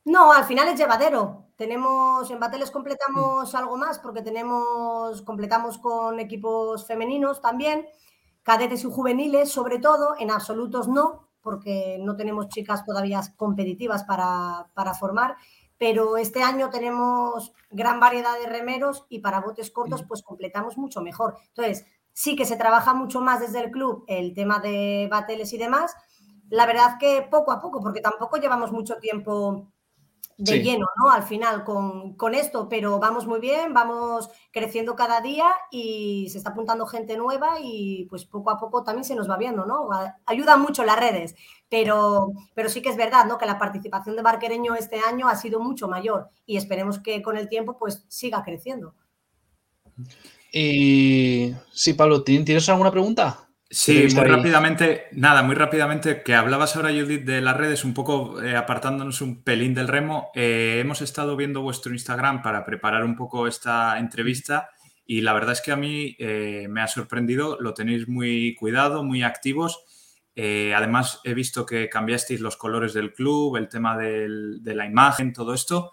No, al final es llevadero. Tenemos, en Bateles completamos mm. algo más porque tenemos, completamos con equipos femeninos también cadetes y juveniles, sobre todo, en absolutos no, porque no tenemos chicas todavía competitivas para, formar, pero este año tenemos gran variedad de remeros y para botes cortos pues completamos mucho mejor. Entonces, sí que se trabaja mucho más desde el club el tema de bateles y demás. La verdad que poco a poco, porque tampoco llevamos mucho tiempo de lleno, ¿no? Al final con, esto, pero vamos muy bien, vamos creciendo cada día y se está apuntando gente nueva y pues poco a poco también se nos va viendo, ¿no? Ayudan mucho las redes, pero, pero sí que es verdad, ¿no? Que la participación de Barquereño este año ha sido mucho mayor y esperemos que con el tiempo pues siga creciendo. Y sí, Pablo, ¿tienes alguna pregunta? Sí, muy rápidamente, nada, muy rápidamente, que hablabas ahora, Judith, de las redes, un poco eh, apartándonos un pelín del remo. Eh, hemos estado viendo vuestro Instagram para preparar un poco esta entrevista y la verdad es que a mí eh, me ha sorprendido, lo tenéis muy cuidado, muy activos. además, he visto que cambiasteis los colores del club, el tema de la imagen, todo esto.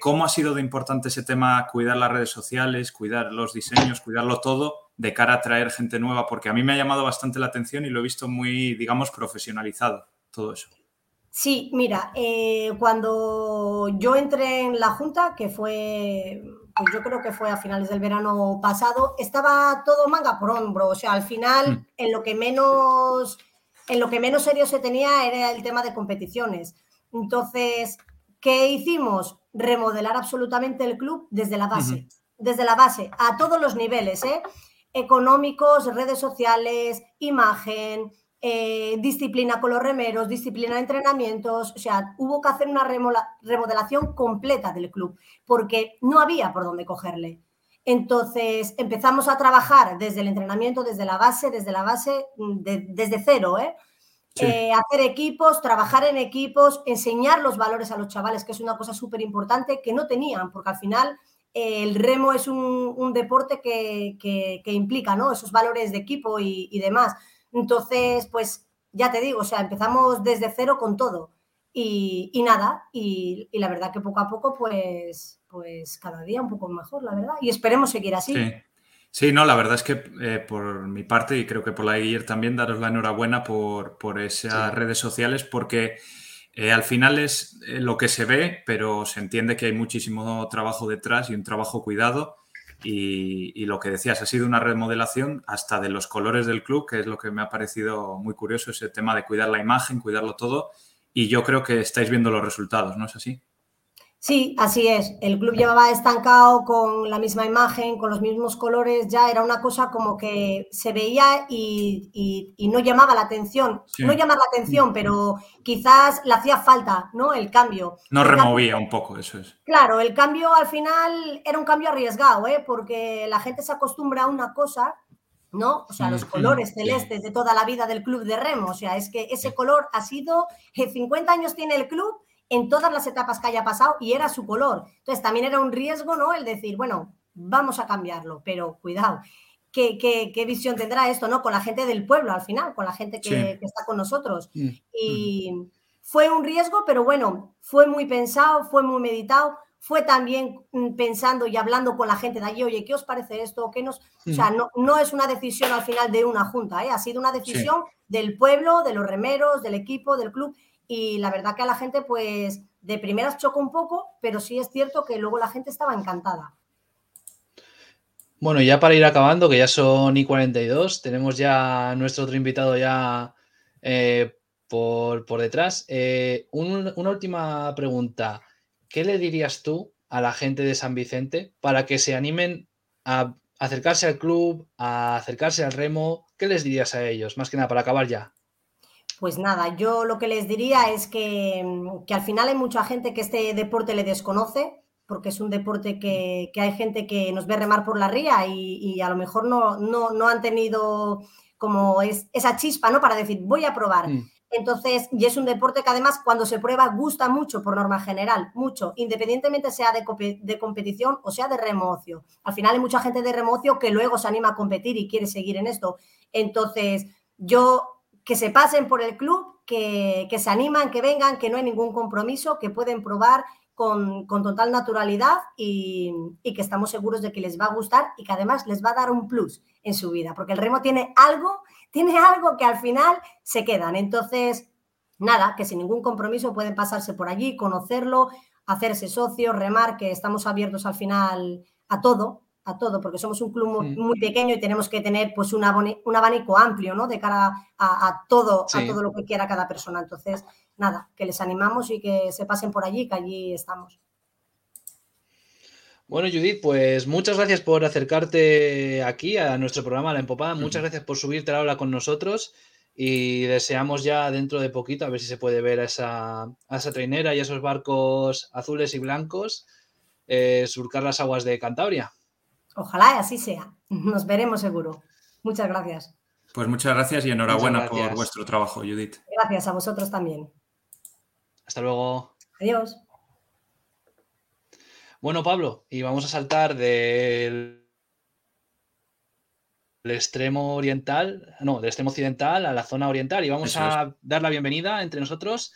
¿Cómo ha sido de importante ese tema, cuidar las redes sociales, cuidar los diseños, cuidarlo todo? De cara a traer gente nueva? Porque a mí me ha llamado bastante la atención y lo he visto muy, digamos, profesionalizado todo eso. Sí, mira, eh, cuando yo entré en la Junta, que fue, pues yo creo que fue a finales del verano pasado, estaba todo manga por hombro. O sea, al final, mm. en lo que menos, en lo que menos serio se tenía era el tema de competiciones. Entonces, ¿qué hicimos? Remodelar absolutamente el club desde la base. Desde la base, a todos los niveles, ¿eh? Económicos, redes sociales, imagen, eh, disciplina con los remeros, disciplina de entrenamientos, o sea, hubo que hacer una remodelación completa del club porque no había por dónde cogerle. Entonces empezamos a trabajar desde el entrenamiento, desde la base, desde la base, mm, desde cero, ¿eh? ¿eh? hacer equipos, trabajar en equipos, enseñar los valores a los chavales, que es una cosa súper importante que no tenían, porque al final el remo es un, deporte que, implica ¿no? esos valores de equipo y, demás. Entonces, pues ya te digo, o sea, empezamos desde cero con todo. Y, nada, y, la verdad que poco a poco, pues, pues cada día un poco mejor, la verdad. Y esperemos seguir así. Sí. no, la verdad es que eh, por mi parte y creo que por la de también, daros la enhorabuena por, por esas redes sociales porque eh, al final es eh, lo que se ve, pero se entiende que hay muchísimo trabajo detrás y un trabajo cuidado. Y, lo que decías, ha sido una remodelación hasta de los colores del club, que es lo que me ha parecido muy curioso, ese tema de cuidar la imagen, cuidarlo todo. Y yo creo que estáis viendo los resultados, ¿no es así? Sí, así es. El club llevaba estancado con la misma imagen, con los mismos colores, ya era una cosa como que se veía y, no llamaba la atención. No llamaba la atención, pero quizás le hacía falta, ¿no? El cambio. No removía un poco, eso es. Claro, el cambio al final era un cambio arriesgado, ¿eh? Porque la gente se acostumbra a una cosa ¿no? O sea, los colores celestes de toda la vida del club de remo. O sea, es que ese color ha sido, 50 años tiene el club en todas las etapas que haya pasado y era su color. Entonces también era un riesgo, ¿no? El decir, bueno, vamos a cambiarlo, pero cuidado. ¿Qué, qué, visión tendrá esto, ¿no? Con la gente del pueblo al final, con la gente que, está con nosotros. Mm. Y fue un riesgo, pero bueno, fue muy pensado, fue muy meditado, fue también mm, pensando y hablando con la gente de allí, oye, ¿qué os parece esto? ¿Qué nos... O sea, mm. no, no es una decisión al final de una junta, ¿eh? ha sido una decisión del pueblo, de los remeros, del equipo, del club, y la verdad que a la gente pues de primeras chocó un poco, pero sí es cierto que luego la gente estaba encantada. Bueno, ya para ir acabando, que ya son y 42, tenemos ya nuestro otro invitado ya eh, por, detrás. Eh, una última pregunta. ¿Qué le dirías tú a la gente de San Vicente para que se animen a acercarse al club, a acercarse al remo? ¿Qué les dirías a ellos? Más que nada, para acabar ya. Pues nada, yo lo que les diría es que, al final hay mucha gente que este deporte le desconoce, porque es un deporte que, hay gente que nos ve remar por la ría y, a lo mejor no, no, han tenido como es, esa chispa, ¿no? Para decir, voy a probar. Mm. Entonces, y es un deporte que además cuando se prueba gusta mucho por norma general, mucho, independientemente sea de, de competición o sea de remocio. Al final hay mucha gente de remocio que luego se anima a competir y quiere seguir en esto. Entonces, yo que se pasen por el club, que, se animan, que vengan, que no hay ningún compromiso, que pueden probar con, total naturalidad y, que estamos seguros de que les va a gustar y que además les va a dar un plus en su vida, porque el remo tiene algo, tiene algo que al final se quedan. Entonces, nada, que sin ningún compromiso pueden pasarse por allí, conocerlo, hacerse socios, remar, que estamos abiertos al final a todo, a todo, porque somos un club muy, pequeño y tenemos que tener pues un, abanico amplio, ¿no? De cara a, todo, a todo lo que quiera cada persona. Entonces, nada, que les animamos y que se pasen por allí, que allí estamos. Bueno, Judith, pues muchas gracias por acercarte aquí a nuestro programa La Empopada. Muchas gracias por subirte la ola con nosotros y deseamos ya dentro de poquito a ver si se puede ver a esa, a esa trainera y a esos barcos azules y blancos eh, surcar las aguas de Cantabria. Ojalá así sea. Nos veremos seguro. Muchas gracias. Pues muchas gracias y enhorabuena por vuestro trabajo, Judith. Gracias a vosotros también. Hasta luego. Adiós. Bueno, Pablo, y vamos a saltar del extremo oriental, no, del extremo occidental a la zona oriental y vamos a dar la bienvenida entre nosotros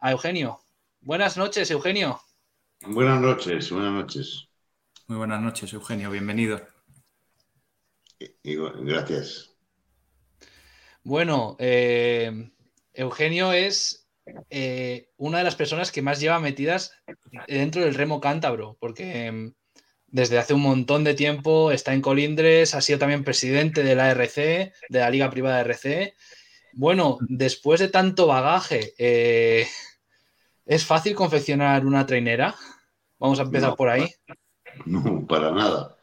a Eugenio. Buenas noches, Eugenio. Buenas noches, buenas noches. Muy buenas noches, Eugenio, bienvenido. Gracias. Bueno, eh, Eugenio es eh, una de las personas que más lleva metidas dentro del remo cántabro, porque em, desde hace un montón de tiempo está en Colindres, ha sido también presidente de la RC, de la Liga Privada RC. Bueno, después de tanto bagaje, eh, ¿es fácil confeccionar una trainera? Vamos a empezar por ahí. No, para nada.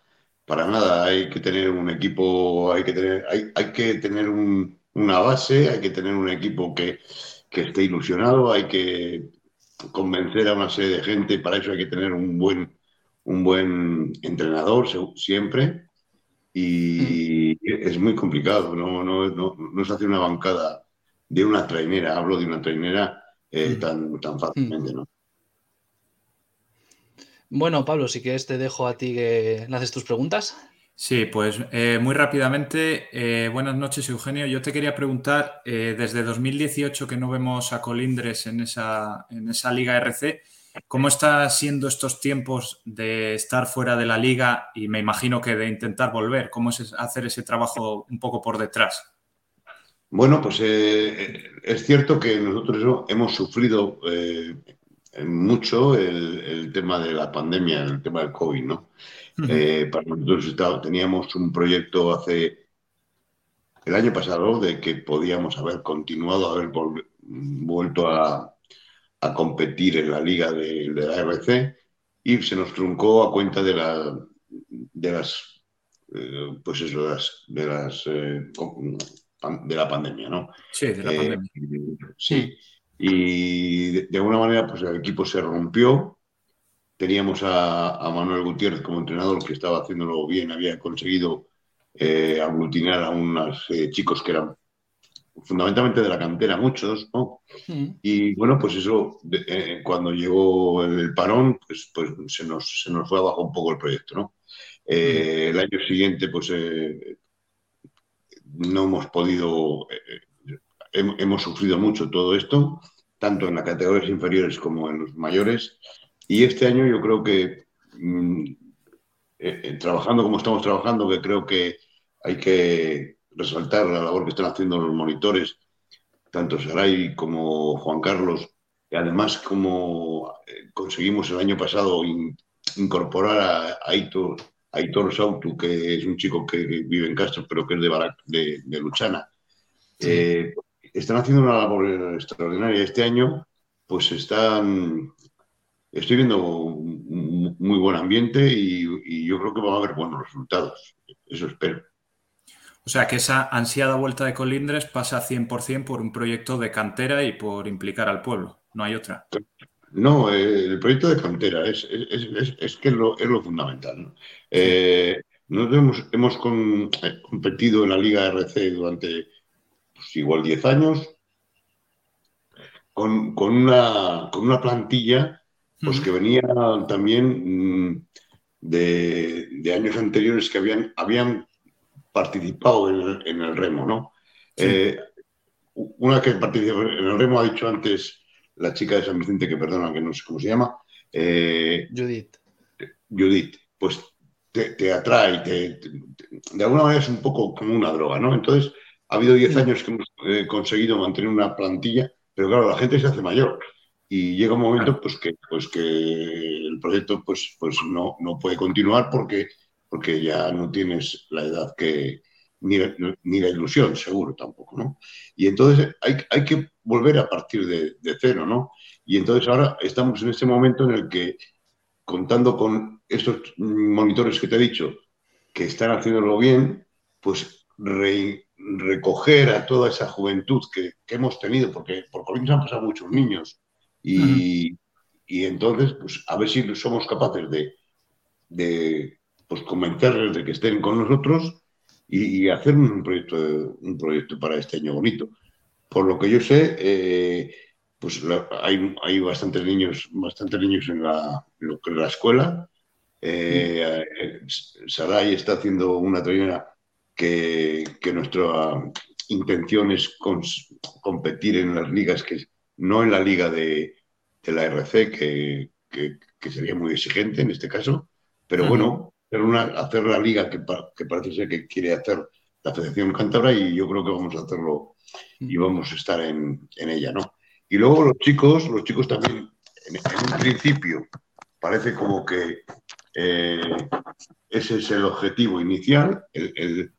Para nada. Hay que tener un equipo, hay que tener, hay, hay que tener una base, hay que tener un equipo que, esté ilusionado, hay que convencer a una serie de gente, para eso hay que tener un buen, un buen entrenador siempre. Y es muy complicado, no, no, no, no se hace una bancada de una trainera, hablo de una trainera eh, tan, tan fácilmente, ¿no? Bueno, Pablo, si quieres te dejo a ti que haces tus preguntas. Sí, pues eh, muy rápidamente, eh, buenas noches Eugenio. Yo te quería preguntar, eh, desde 2018 que no vemos a Colindres en esa, en esa liga RC, ¿cómo está siendo estos tiempos de estar fuera de la liga y me imagino que de intentar volver? ¿Cómo es hacer ese trabajo un poco por detrás? Bueno, pues es cierto que nosotros hemos sufrido mucho el, tema de la pandemia, el tema del COVID, ¿no? Eh, para nosotros teníamos un proyecto hace el año pasado de que podíamos haber continuado, haber vuelto a, competir en la liga de, la RC, y se nos truncó a cuenta de, la, de las, eh, pues eso, de las, de, las eh, de la pandemia, ¿no? Sí, de la pandemia. Sí. Y de, alguna manera, pues el equipo se rompió. Teníamos a, a Manuel Gutiérrez como entrenador que estaba haciéndolo bien, había conseguido aglutinar a unos chicos que eran fundamentalmente de la cantera, muchos, ¿no? Mm. Y bueno, pues eso, eh, cuando llegó el parón, pues, pues se, nos, se nos fue abajo un poco el proyecto, ¿no? Eh, mm. el año siguiente, pues eh, no hemos podido, hemos sufrido mucho todo esto, tanto en las categorías inferiores como en los mayores, y este año yo creo que, mm, trabajando como estamos trabajando, que creo que hay que resaltar la labor que están haciendo los monitores, tanto Saray como Juan Carlos, y además como eh, conseguimos el año pasado incorporar a, Aitor, Aitor Sautu, que es un chico que vive en Castro, pero que es de, de, Luchana. Eh, están haciendo una labor extraordinaria. Este año, pues están, estoy viendo un muy buen ambiente y, y yo creo que van a haber buenos resultados. Eso espero. O sea que esa ansiada vuelta de Colindres pasa 100% por un proyecto de cantera y por implicar al pueblo. No hay otra. No, eh, el proyecto de cantera es, es, que es lo, fundamental. Eh, nosotros hemos, eh, competido en la Liga RC durante pues, igual 10 años con, una, con una plantilla pues, que venía también mm, de, de, años anteriores que habían, habían participado en el, remo, ¿no? Eh, una que participó en el remo ha dicho antes la chica de San Vicente, que perdona, que no sé cómo se llama. Eh, Judith. Judith, pues te, atrae, te, de alguna manera es un poco como una droga, ¿no? Entonces, ha habido 10 años que hemos eh, conseguido mantener una plantilla, pero claro, la gente se hace mayor y llega un momento pues que, pues que el proyecto pues, pues no, no puede continuar porque porque ya no tienes la edad que, ni, la ilusión, seguro tampoco, ¿no? Y entonces hay, hay que volver a partir de, cero, ¿no? Y entonces ahora estamos en este momento en el que, contando con estos monitores que te he dicho, que están haciéndolo bien, pues recoger a toda esa juventud que, hemos tenido, porque por Colombia han pasado muchos niños, y, y, entonces, pues a ver si somos capaces de, de pues convencerles de que estén con nosotros y, hacer un proyecto, un proyecto para este año bonito. Por lo que yo sé, eh, pues hay, hay, bastantes niños, bastantes niños en la, la escuela. Eh, Saray está haciendo una trainera que, que nuestra intención es competir en las ligas, que no en la liga de, de la RC, que, que, sería muy exigente en este caso, pero bueno, hacer, una, hacer la liga que, que, parece ser que quiere hacer la Federación Cántabra y yo creo que vamos a hacerlo y vamos a estar en, en ella, ¿no? Y luego los chicos, los chicos también, en, un principio, parece como que eh, ese es el objetivo inicial, el,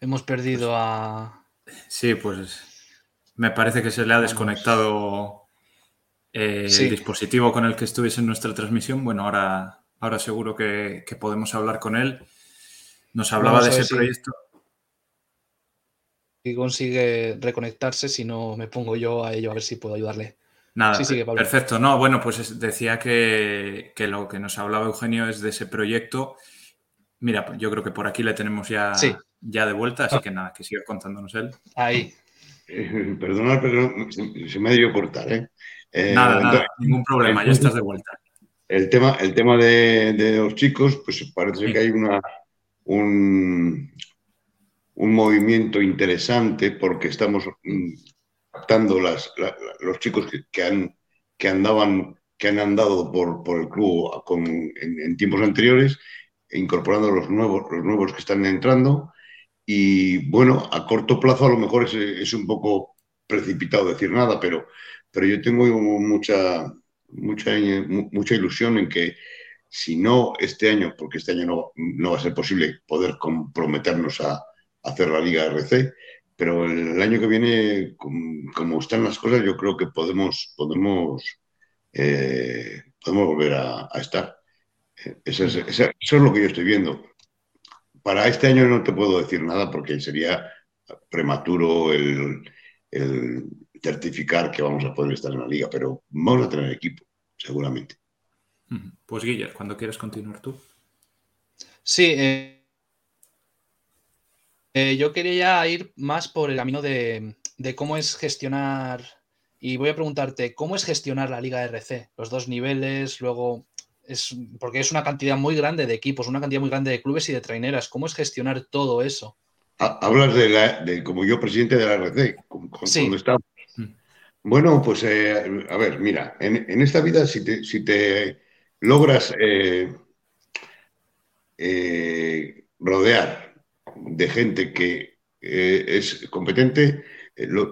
Hemos perdido a... Sí, pues me parece que se le ha desconectado eh, el dispositivo con el que estuviese en nuestra transmisión, bueno, ahora, ahora seguro que, podemos hablar con él. Nos hablaba de ese proyecto. Y consigue reconectarse, si no me pongo yo a ello a ver si puedo ayudarle. Nada, perfecto. No, bueno, pues decía que, lo que nos hablaba Eugenio es de ese proyecto. Mira, pues yo creo que por aquí le tenemos ya, ya de vuelta, así que nada, que siga contándonos él. Ahí. Eh, perdonad, pero se me ha debido cortar, ¿eh? Eh, nada, ningún problema, ya estás de vuelta. El tema, el tema de, los chicos, pues parece que hay una, un, un movimiento interesante porque estamos captando las, los chicos que, han, que, andaban, que han andado por, por el club con, en, tiempos anteriores, incorporando los nuevos, los nuevos que están entrando. Y bueno, a corto plazo a lo mejor es, un poco precipitado decir nada, pero pero yo tengo mucha, mucha, mucha ilusión en que si no este año, porque este año no, no va a ser posible poder comprometernos a, hacer la Liga RC, pero el, año que viene, como, están las cosas, yo creo que podemos, podemos eh, podemos volver a, estar. Eso es, eso es, lo que yo estoy viendo. Para este año no te puedo decir nada porque sería prematuro el, el certificar que vamos a poder estar en la liga, pero vamos a tener equipo, seguramente. Pues Guillermo, cuando quieres continuar tú. Sí, eh, eh, yo quería ir más por el camino de, cómo es gestionar, y voy a preguntarte, ¿cómo es gestionar la Liga RC? Los dos niveles, luego, es, porque es una cantidad muy grande de equipos, una cantidad muy grande de clubes y de traineras, ¿cómo es gestionar todo eso? Hablas de, la, de como yo presidente de la RC, cuando estaba. Mm. Bueno, pues eh, a ver, mira, en, esta vida si te, si te logras eh, eh, rodear de gente que es competente, lo,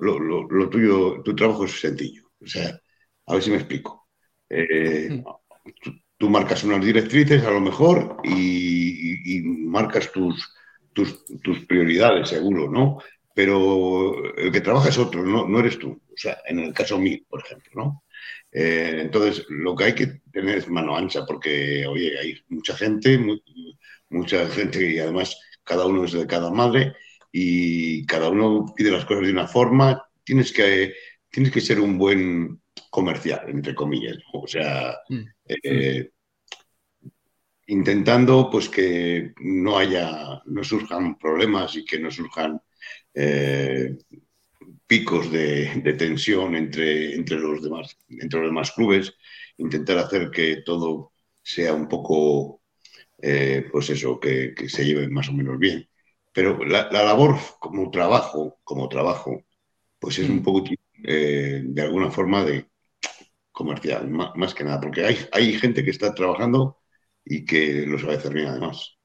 tuyo, tu trabajo es sencillo. O sea, a ver si me explico. Tú, marcas unas directrices a lo mejor y, marcas tus, tus, tus, prioridades, seguro, ¿no? Pero el que trabaja es otro, no, no eres tú. O sea, en el caso mío, por ejemplo, ¿no? Eh, entonces, lo que hay que tener es mano ancha, porque, oye, hay mucha gente, mucha gente y además cada uno es de cada madre y cada uno pide las cosas de una forma. Tienes que, tienes que ser un buen comercial, entre comillas. O sea, mm. Eh, intentando pues que no haya, no surjan problemas y que no surjan eh, picos de, tensión entre, entre, los demás, entre los demás clubes, intentar hacer que todo sea un poco, eh, pues eso, que, se lleve más o menos bien. Pero la, labor como trabajo, como trabajo, pues es un mm. poco eh, de alguna forma de comercial, más, que nada, porque hay, hay gente que está trabajando y que lo sabe hacer bien además.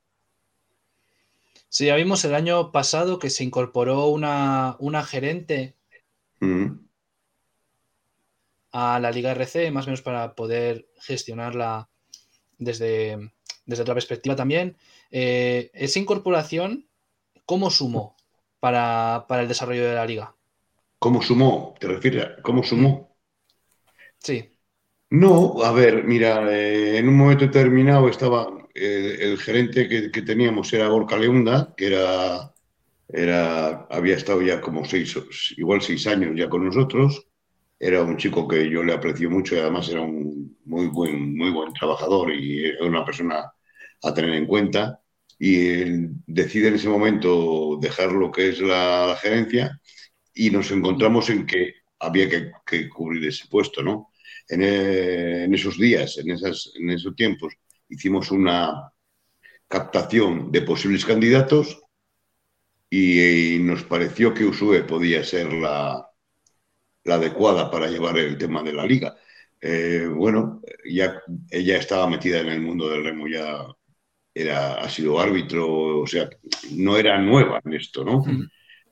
Sí, ya vimos el año pasado que se incorporó una, una gerente a la Liga RC, más o menos para poder gestionarla desde, desde otra perspectiva también. Eh, esa incorporación, ¿cómo sumó para, el desarrollo de la liga? ¿Cómo sumó? ¿Te refieres a cómo sumó? Sí. No, a ver, mira, eh, en un momento determinado estaba el, gerente que, teníamos era Borca Leunda, que era era, había estado ya como seis, igual seis años ya con nosotros. Era un chico que yo le aprecio mucho y además era un muy buen, muy buen trabajador y era una persona a tener en cuenta. Y él decide en ese momento dejar lo que es la, gerencia y nos encontramos en que había que, cubrir ese puesto, ¿no? En, en, esos días, en, esas, en esos tiempos, hicimos una captación de posibles candidatos y, nos pareció que Usue podía ser la, la, adecuada para llevar el tema de la liga. Eh, bueno, ya ella estaba metida en el mundo del remo, ya era, ha sido árbitro, o sea, no era nueva en esto, ¿no?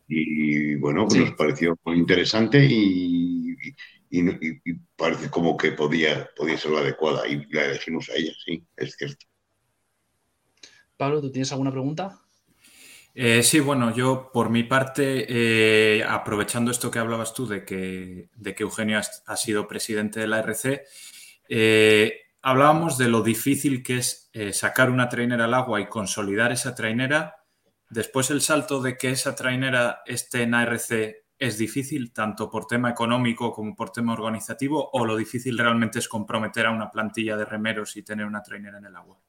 Y bueno, pues nos pareció muy interesante y, y, parece como que podía, podía ser la adecuada y la elegimos a ella, sí, es cierto. Pablo, ¿tú tienes alguna pregunta? Eh, sí, bueno, yo por mi parte, eh, aprovechando esto que hablabas tú de que, de que Eugenio ha, sido presidente de la RC, eh, hablábamos de lo difícil que es sacar una trainera al agua y consolidar esa trainera. Después el salto de que esa trainera esté en ARC es difícil, tanto por tema económico como por tema organizativo, o lo difícil realmente es comprometer a una plantilla de remeros y tener una trainera en el agua.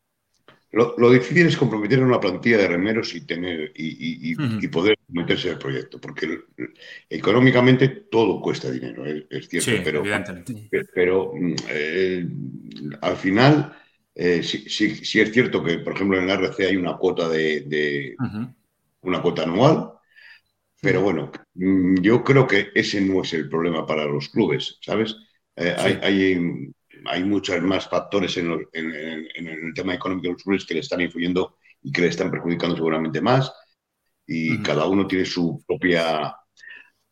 Lo, difícil es comprometer a una plantilla de remeros y tener y, poder meterse al proyecto, porque económicamente todo cuesta dinero, es, cierto, pero, pero mm, eh, al final eh, sí, es cierto que, por ejemplo, en la RC hay una cuota de, una cuota anual, pero bueno, mm, yo creo que ese no es el problema para los clubes, ¿sabes? Eh, hay, hay hay muchos más factores en, el tema económico de los clubes que le están influyendo y que le están perjudicando seguramente más. Y cada uno tiene su propia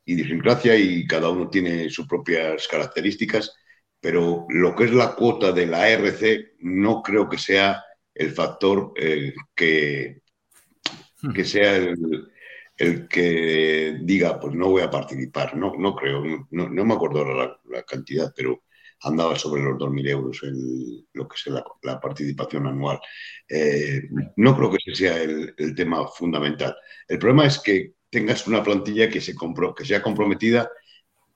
idiosincrasia y cada uno tiene sus propias características. Pero lo que es la cuota de la ARC no creo que sea el factor eh, que, que sea el, que diga, pues no voy a participar. No, no creo, no, me acuerdo la, la cantidad, pero andaba sobre los 2.000 euros el, lo que es la, participación anual. Eh, no creo que ese sea el, tema fundamental. El problema es que tengas una plantilla que, se que sea comprometida.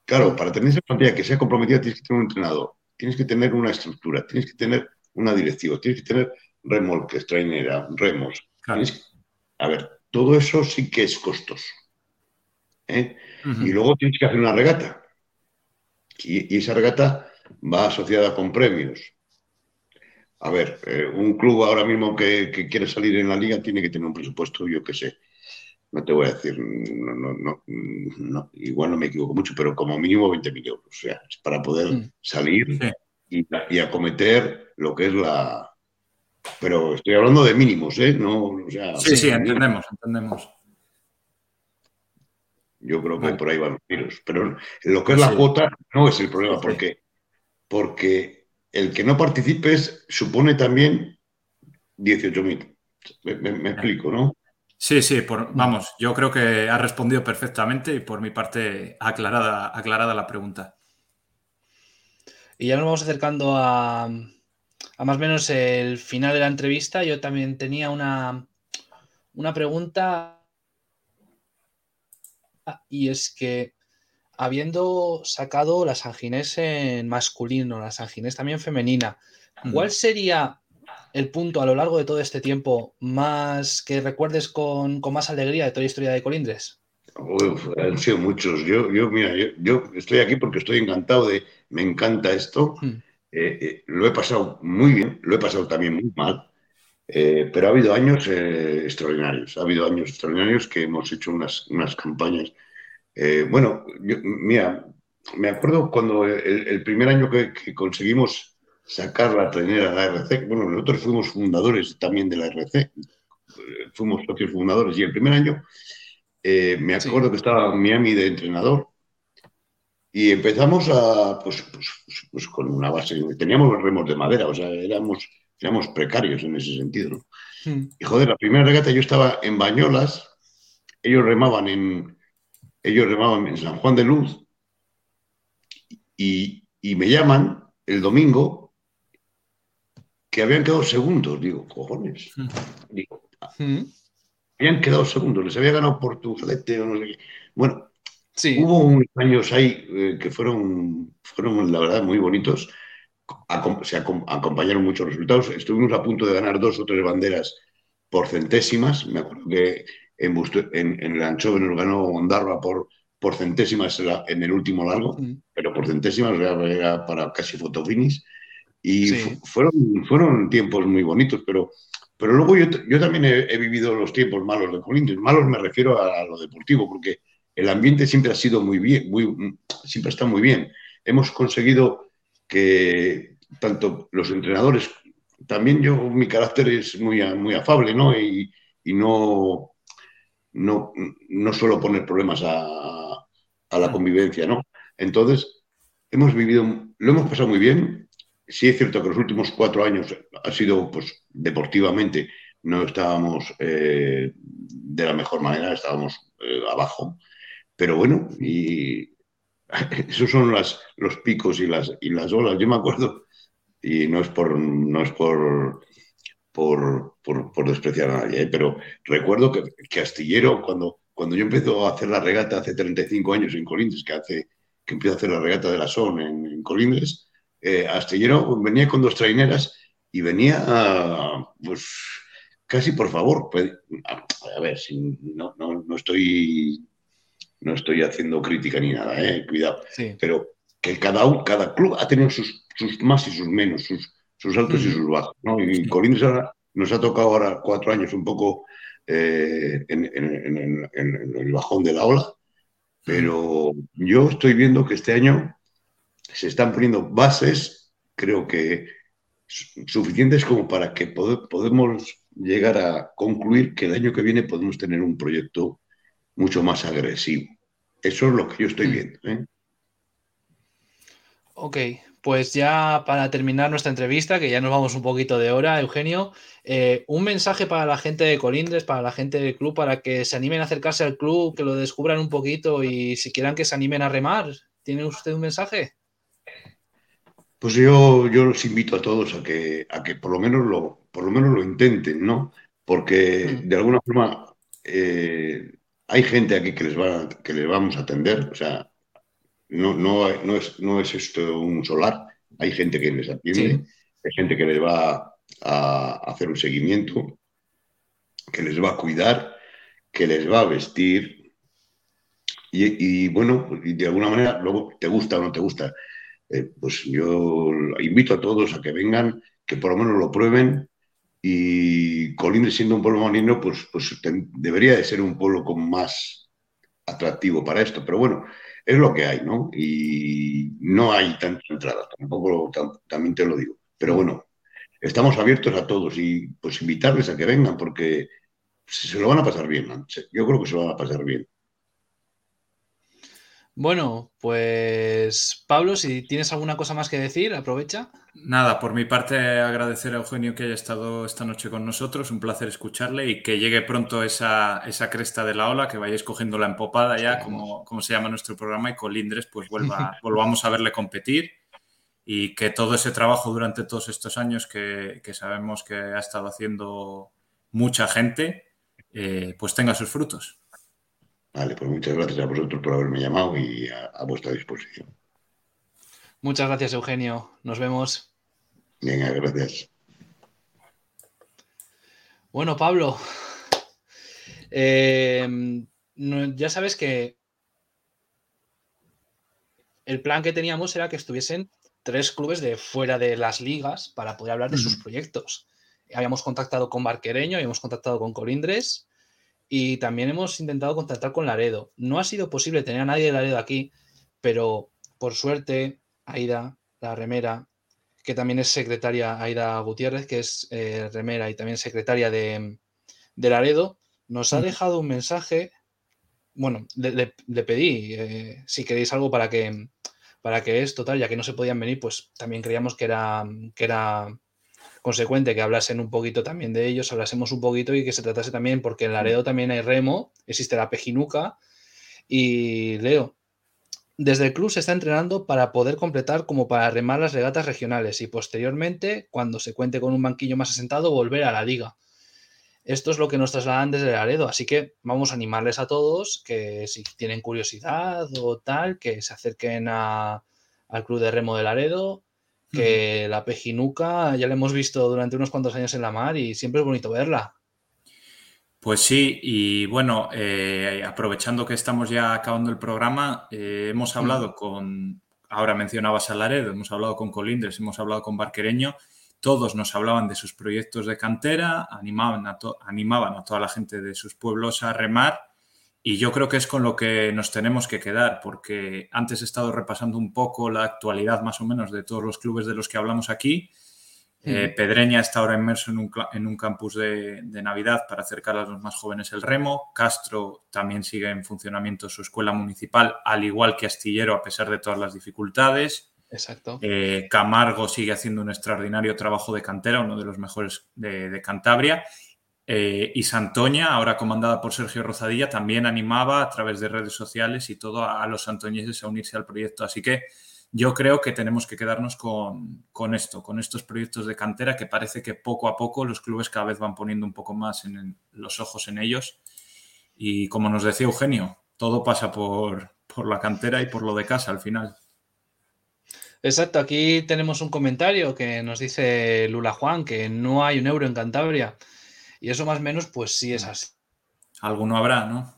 Claro, para tener esa plantilla que sea comprometida tienes que tener un entrenador, tienes que tener una estructura, tienes que tener una directiva, tienes que tener remolques, trainera, remos. a ver, todo eso sí que es costoso. ¿eh? Y luego tienes que hacer una regata. Y, esa regata va asociada con premios. A ver, eh, un club ahora mismo que, quiere salir en la liga tiene que tener un presupuesto, yo qué sé. No te voy a decir, no, no, igual no me equivoco mucho, pero como mínimo 20.000 euros. O sea, es para poder mm. salir y, acometer lo que es la, pero estoy hablando de mínimos, ¿eh? No, sí, sí, entendemos, entendemos. Yo creo que por ahí van los tiros. Pero lo que es la cuota no es el problema, porque, porque el que no participes supone también 18.000. Me, me, explico, ¿no? Sí, sí, vamos, yo creo que ha respondido perfectamente y por mi parte aclarada, aclarada la pregunta. Y ya nos vamos acercando a, a más o menos el final de la entrevista. Yo también tenía una, una pregunta y es que habiendo sacado la Sanginés en masculino, la Sanginés también femenina, ¿cuál sería el punto a lo largo de todo este tiempo más que recuerdes con, más alegría de toda la historia de Colindres? han sido muchos. Yo, yo mira, yo, estoy aquí porque estoy encantado de, me encanta esto. Eh, eh, lo he pasado muy bien, lo he pasado también muy mal. Eh, pero ha habido años eh, extraordinarios, ha habido años extraordinarios que hemos hecho unas, unas campañas. Bueno, mira, me acuerdo cuando el, primer año que, conseguimos sacar la trainera de la RC, bueno, nosotros fuimos fundadores también de la RC, fuimos socios fundadores, y el primer año me acuerdo que estaba Miami de entrenador y empezamos a, pues, pues, pues, pues con una base, teníamos remos de madera, o sea, éramos éramos precarios en ese sentido. ¿no? Hmm. Y joder, la primera regata yo estaba en Bañolas, ellos remaban en, ellos remaban en San Juan de Luz y, me llaman el domingo que habían quedado segundos. Digo, cojones. Hmm. Digo, hmm. habían quedado segundos, les había ganado Portugalete o no sé qué. Bueno, sí. hubo unos años ahí eh, que fueron, fueron, la verdad, muy bonitos se acompañaron muchos resultados. Estuvimos a punto de ganar dos o tres banderas por centésimas. Me acuerdo que en, en, en el Anchove nos ganó Ondarva por, por centésimas en el último largo, pero por centésimas era para casi fotofinis. Y fueron, fueron tiempos muy bonitos, pero, pero luego yo, yo también he, vivido los tiempos malos de Colindres. Malos me refiero a, lo deportivo, porque el ambiente siempre ha sido muy bien, muy, siempre está muy bien. Hemos conseguido que tanto los entrenadores, también yo, mi carácter es muy, muy afable, ¿no? Y, no, no, no suelo poner problemas a, la convivencia, ¿no? Entonces, hemos vivido, lo hemos pasado muy bien. Sí es cierto que los últimos cuatro años ha sido, pues, deportivamente, no estábamos eh, de la mejor manera, estábamos eh, abajo. Pero bueno, y esos son las, los picos y las, y las olas. Yo me acuerdo, y no es por, no es por, por, por, despreciar a nadie, ¿eh? pero recuerdo que, que, Astillero, cuando, cuando yo empecé a hacer la regata hace 35 años en Colindres, que, hace, que empiezo a hacer la regata de la SON en, en Colindres, eh, Astillero venía con dos traineras y venía, pues, casi por favor, pues, a, ver, si no, no, no estoy no estoy haciendo crítica ni nada, ¿eh? cuidado. Pero que cada, cada club ha tenido sus, más y sus menos, sus, sus altos y sus bajos. ¿no? Y Colindres ahora nos ha tocado ahora cuatro años un poco eh, en, el bajón de la ola, pero yo estoy viendo que este año se están poniendo bases, creo que suficientes como para que podemos llegar a concluir que el año que viene podemos tener un proyecto mucho más agresivo. Eso es lo que yo estoy mm. viendo. ¿eh? Ok, pues ya para terminar nuestra entrevista, que ya nos vamos un poquito de hora, Eugenio, eh, un mensaje para la gente de Colindres, para la gente del club, para que se animen a acercarse al club, que lo descubran un poquito y si quieran que se animen a remar. ¿Tiene usted un mensaje? Pues yo, yo los invito a todos a que, a que por, lo menos lo, por lo menos lo intenten, ¿no? Porque Mm. de alguna forma eh, hay gente aquí que les, va, que les vamos a atender, o sea, no, no, no, es, no es esto un solar, hay gente que les atiende, Sí. hay gente que les va a hacer un seguimiento, que les va a cuidar, que les va a vestir y, y, bueno, y de alguna manera, luego te gusta o no te gusta, eh, pues yo invito a todos a que vengan, que por lo menos lo prueben y Colindres siendo un pueblo marino, pues, pues te- debería de ser un pueblo con más atractivo para esto, pero bueno, es lo que hay, ¿no? Y no hay tanta entrada, tampoco tam- también te lo digo, pero bueno, estamos abiertos a todos y pues invitarles a que vengan porque se lo van a pasar bien, ¿no? yo creo que se lo van a pasar bien. Bueno, pues Pablo, si tienes alguna cosa más que decir, aprovecha. Nada, por mi parte agradecer a Eugenio que haya estado esta noche con nosotros, un placer escucharle y que llegue pronto esa, esa cresta de la ola, que vayáis cogiendo la empopada ya, como, como se llama nuestro programa, y Colindres pues vuelva, volvamos a verle competir y que todo ese trabajo durante todos estos años que, que sabemos que ha estado haciendo mucha gente, eh, pues tenga sus frutos. Vale, pues muchas gracias a vosotros por haberme llamado y a, a vuestra disposición. Muchas gracias, Eugenio. Nos vemos. Venga, gracias. Bueno, Pablo, eh, no- ya sabes que el plan que teníamos era que estuviesen tres clubes de fuera de las ligas para poder hablar de sus proyectos. Habíamos contactado con Barquereño, habíamos contactado con Colindres y también hemos intentado contactar con Laredo. No ha sido posible tener a nadie de Laredo aquí, pero por suerte, Aida, la remera, que también es secretaria, Aida Gutiérrez, que es eh, remera y también secretaria de, de Laredo, nos ha Ujú. dejado un mensaje. Bueno, le, le- le pedí eh, si queréis algo para que, para que esto, tal, ya que no se podían venir, pues también creíamos que era, que era consecuente que hablasen un poquito también de ellos, hablásemos un poquito y que se tratase también, porque en Laredo también hay remo, existe la pejinuca. Y Leo, desde el club se está entrenando para poder completar como para remar las regatas regionales y posteriormente, cuando se cuente con un banquillo más asentado, volver a la liga. Esto es lo que nos trasladan desde Laredo, así que vamos a animarles a todos que si tienen curiosidad o tal, que se acerquen a- al club de remo de Laredo, que la pejinuca ya la hemos visto durante unos cuantos años en la mar y siempre es bonito verla. Pues sí, y bueno, eh, aprovechando que estamos ya acabando el programa, eh, hemos hablado con, ahora mencionabas a Laredo, hemos hablado con Colindres, hemos hablado con Barquereño, todos nos hablaban de sus proyectos de cantera, animaban a, animaban a toda la gente de sus pueblos a remar y yo creo que es con lo que nos tenemos que quedar, porque antes he estado repasando un poco la actualidad más o menos de todos los clubes de los que hablamos aquí. Eh. Pedreña está ahora inmerso en un, cla- en un campus de, de Navidad para acercar a los más jóvenes el remo. Castro también sigue en funcionamiento su escuela municipal, al igual que Astillero, a pesar de todas las dificultades. Exacto. Eh, Camargo sigue haciendo un extraordinario trabajo de cantera, uno de los mejores de, de Cantabria. Eh, y Santoña, ahora comandada por Sergio Rozadilla, también animaba a través de redes sociales y todo a, a los santoñeses a unirse al proyecto. Así que yo creo que tenemos que quedarnos con, con esto, con estos proyectos de cantera que parece que poco a poco los clubes cada vez van poniendo un poco más en, en los ojos en ellos. Y como nos decía Eugenio, todo pasa por, por la cantera y por lo de casa al final. Exacto, aquí tenemos un comentario que nos dice Lula Juan que no hay un euro en Cantabria. Y eso más o menos, pues sí es así. Alguno habrá, ¿no?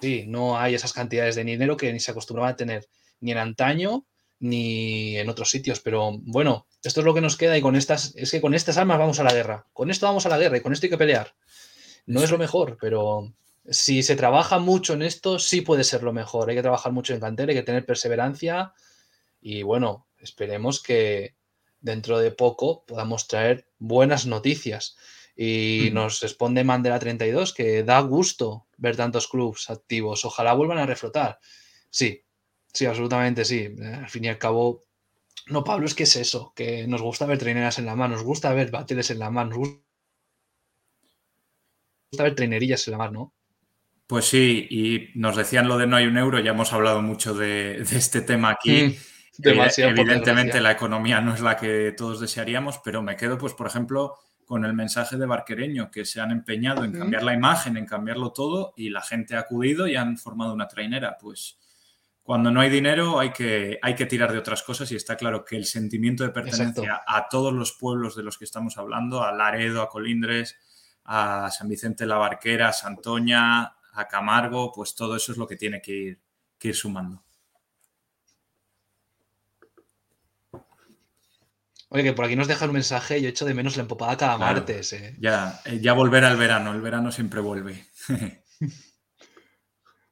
Sí, no hay esas cantidades de dinero que ni se acostumbraba a tener ni en antaño ni en otros sitios. Pero bueno, esto es lo que nos queda y con estas, es que con estas armas vamos a la guerra. Con esto vamos a la guerra y con esto hay que pelear. No es lo mejor, pero si se trabaja mucho en esto, sí puede ser lo mejor. Hay que trabajar mucho en cantera, hay que tener perseverancia y bueno, esperemos que dentro de poco podamos traer buenas noticias. Y Mm. nos responde Mandela 32 que da gusto ver tantos clubes activos. Ojalá vuelvan a reflotar. Sí, sí, absolutamente sí. Eh, Al fin y al cabo, no, Pablo, es que es eso, que nos gusta ver traineras en la mar, nos gusta ver bateles en la mar, nos gusta ver trainerillas en la mar, ¿no? Pues sí, y nos decían lo de no hay un euro, ya hemos hablado mucho de, de este tema aquí. Mm. demasiado. por Evidentemente la economía no es la que todos desearíamos, pero me quedo, pues, por ejemplo, con el mensaje de Barquereño, que se han empeñado en Ujú. cambiar la imagen, en cambiarlo todo, y la gente ha acudido y han formado una trainera. Pues cuando no hay dinero hay que, hay que tirar de otras cosas y está claro que el sentimiento de pertenencia a todos los pueblos de los que estamos hablando, a Laredo, a Colindres, a San Vicente la Barquera, a Santoña, a Camargo, pues todo eso es lo que tiene que ir, que ir sumando. Oye, que por aquí nos deja un mensaje. Yo echo de menos la empopada cada Claro. martes. eh. Ya, eh, ya volver al verano, el verano siempre vuelve.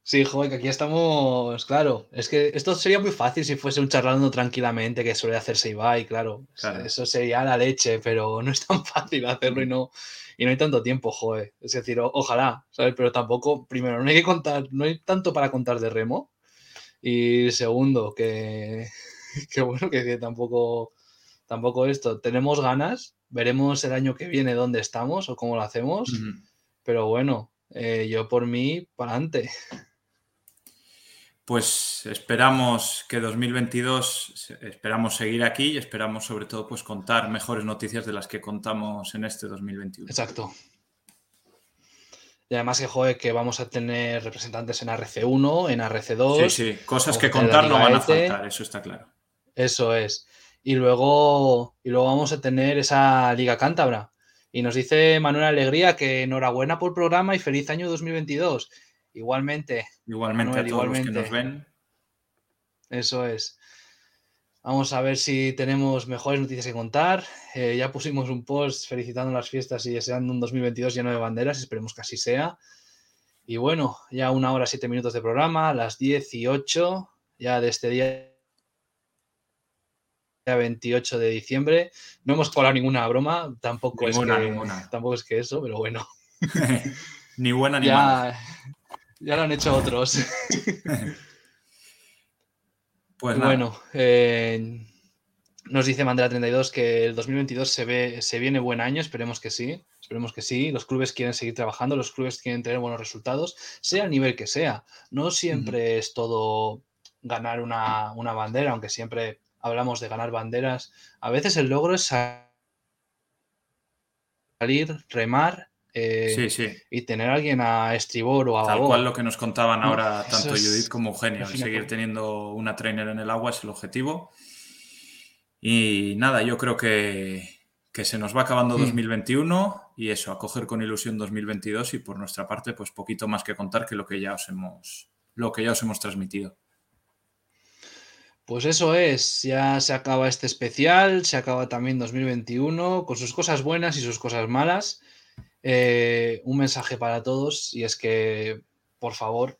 Sí, joder, que aquí estamos. Claro, es que esto sería muy fácil si fuese un charlando tranquilamente que suele hacerse Ibai, claro. Claro. Eso sería la leche, pero no es tan fácil hacerlo y no, y no hay tanto tiempo, joder. Es decir, o- ojalá, ¿sabes? Pero tampoco, primero, no hay que contar, no hay tanto para contar de remo. Y segundo, que, que bueno, que, tampoco, tampoco esto. Tenemos ganas, veremos el año que viene dónde estamos o cómo lo hacemos. Ujú. Pero bueno, eh, yo por mí, para adelante. Pues esperamos que 2022, se- esperamos seguir aquí y esperamos sobre todo pues contar mejores noticias de las que contamos en este 2021. Exacto. Y además que, joder, que vamos a tener representantes en ARC1, en ARC2. Sí, sí, cosas que contar no van a ETE. faltar, eso está claro. Eso es. Y luego, y luego vamos a tener esa Liga Cántabra. Y nos dice Manuel Alegría que enhorabuena por el programa y feliz año 2022. Igualmente, Igualmente Manuel, a todos los que igualmente. nos ven. eso es. Vamos a ver si tenemos mejores noticias que contar. Eh, ya pusimos un post felicitando las fiestas y deseando un 2022 lleno de banderas. Esperemos que así sea. Y bueno, ya una hora, siete minutos de programa, las 18 ya de este día 28 de diciembre. No hemos colado ninguna broma, tampoco, Ninguna, es, que, ninguna. tampoco es que eso, pero bueno, ni buena ni mala. Ya, lo han hecho otros. Pues nada, Bueno, eh, nos dice Mandela32 que el 2022 se, ve, se viene buen año, esperemos que sí, esperemos que sí. Los clubes quieren seguir trabajando, los clubes quieren tener buenos resultados, sea el nivel que sea. No siempre es todo ganar una, una bandera, aunque siempre hablamos de ganar banderas. A veces el logro es sa- salir, remar eh, sí, sí. y tener a alguien a estribor o a Tal babor. cual lo que nos contaban ahora tanto es- Judith como Eugenio. El seguir teniendo una trainer en el agua es el objetivo. Y nada, yo creo que, que se nos va acabando Mm. 2021 y eso, acoger con ilusión 2022 y por nuestra parte, pues poquito más que contar que lo que ya os hemos, lo que ya os hemos transmitido. Pues eso es, ya se acaba este especial, se acaba también 2021, con sus cosas buenas y sus cosas malas. Eh, un mensaje para todos y es que, por favor,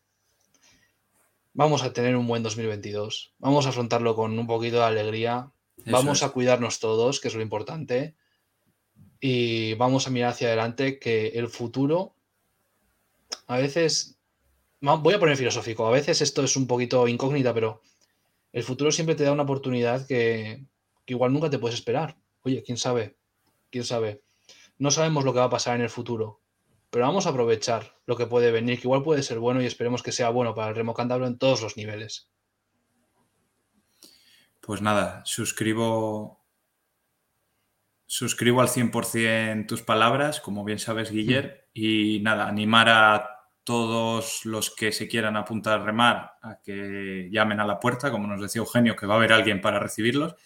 vamos a tener un buen 2022. Vamos a afrontarlo con un poquito de alegría. Eso Vamos es. a cuidarnos todos, que es lo importante. Y vamos a mirar hacia adelante, que el futuro, a veces, voy a poner filosófico, a veces esto es un poquito incógnita, pero el futuro siempre te da una oportunidad que, que igual nunca te puedes esperar. Oye, quién sabe, quién sabe. No sabemos lo que va a pasar en el futuro, pero vamos a aprovechar lo que puede venir, que igual puede ser bueno y esperemos que sea bueno para el remo cántabro en todos los niveles. Pues nada, suscribo, suscribo al 100% tus palabras, como bien sabes, Guiller, y nada, animar a todos los que se quieran apuntar a remar a que llamen a la puerta, como nos decía Eugenio, que va a haber alguien para recibirlos.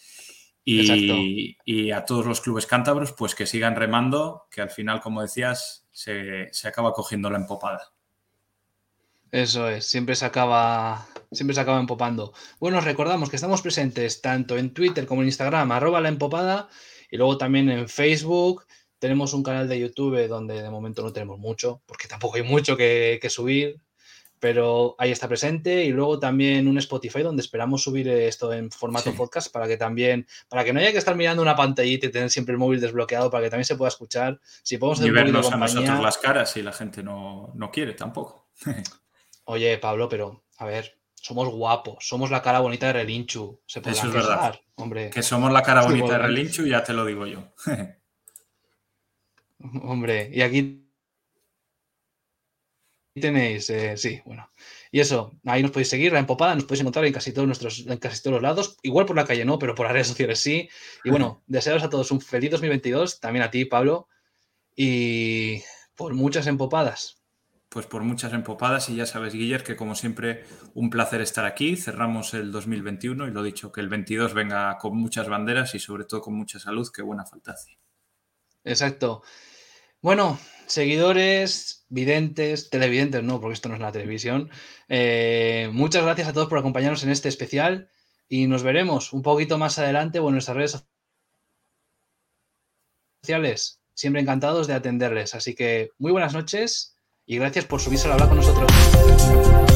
Y, y a todos los clubes cántabros, pues que sigan remando, que al final, como decías, se, se acaba cogiendo la empopada. Eso es, siempre se acaba, siempre se acaba empopando. Bueno, os recordamos que estamos presentes tanto en Twitter como en Instagram, arroba la empopada, y luego también en Facebook. Tenemos un canal de YouTube donde de momento no tenemos mucho, porque tampoco hay mucho que, que subir, pero ahí está presente. Y luego también un Spotify donde esperamos subir esto en formato Sí. podcast para que también, para que no haya que estar mirando una pantallita y tener siempre el móvil desbloqueado, para que también se pueda escuchar. Si podemos Y un de vernos a nosotros las caras si la gente no, no quiere tampoco. Oye, Pablo, pero a ver, somos guapos, somos la cara bonita de Relinchu. Se podrán Eso es verdad. quejar, hombre. Que somos la cara bonita de. Relinchu, ya te lo digo yo. Hombre, y aquí tenéis, eh, sí, bueno. Y eso, ahí nos podéis seguir, la empopada, nos podéis encontrar en casi todos nuestros, en casi todos los lados. Igual por la calle no, pero por las redes sociales sí. Y bueno, desearos a todos un feliz 2022, también a ti, Pablo, y por muchas empopadas. Pues por muchas empopadas y ya sabes, Guiller, que como siempre, un placer estar aquí. Cerramos el 2021 y lo dicho, que el 22 venga con muchas banderas y sobre todo con mucha salud, que buena falta hace. Exacto. Bueno, seguidores, videntes, televidentes, no, porque esto no es la televisión. Eh, muchas gracias a todos por acompañarnos en este especial y nos veremos un poquito más adelante o en nuestras redes sociales. Siempre encantados de atenderles. Así que muy buenas noches y gracias por subirse a hablar con nosotros.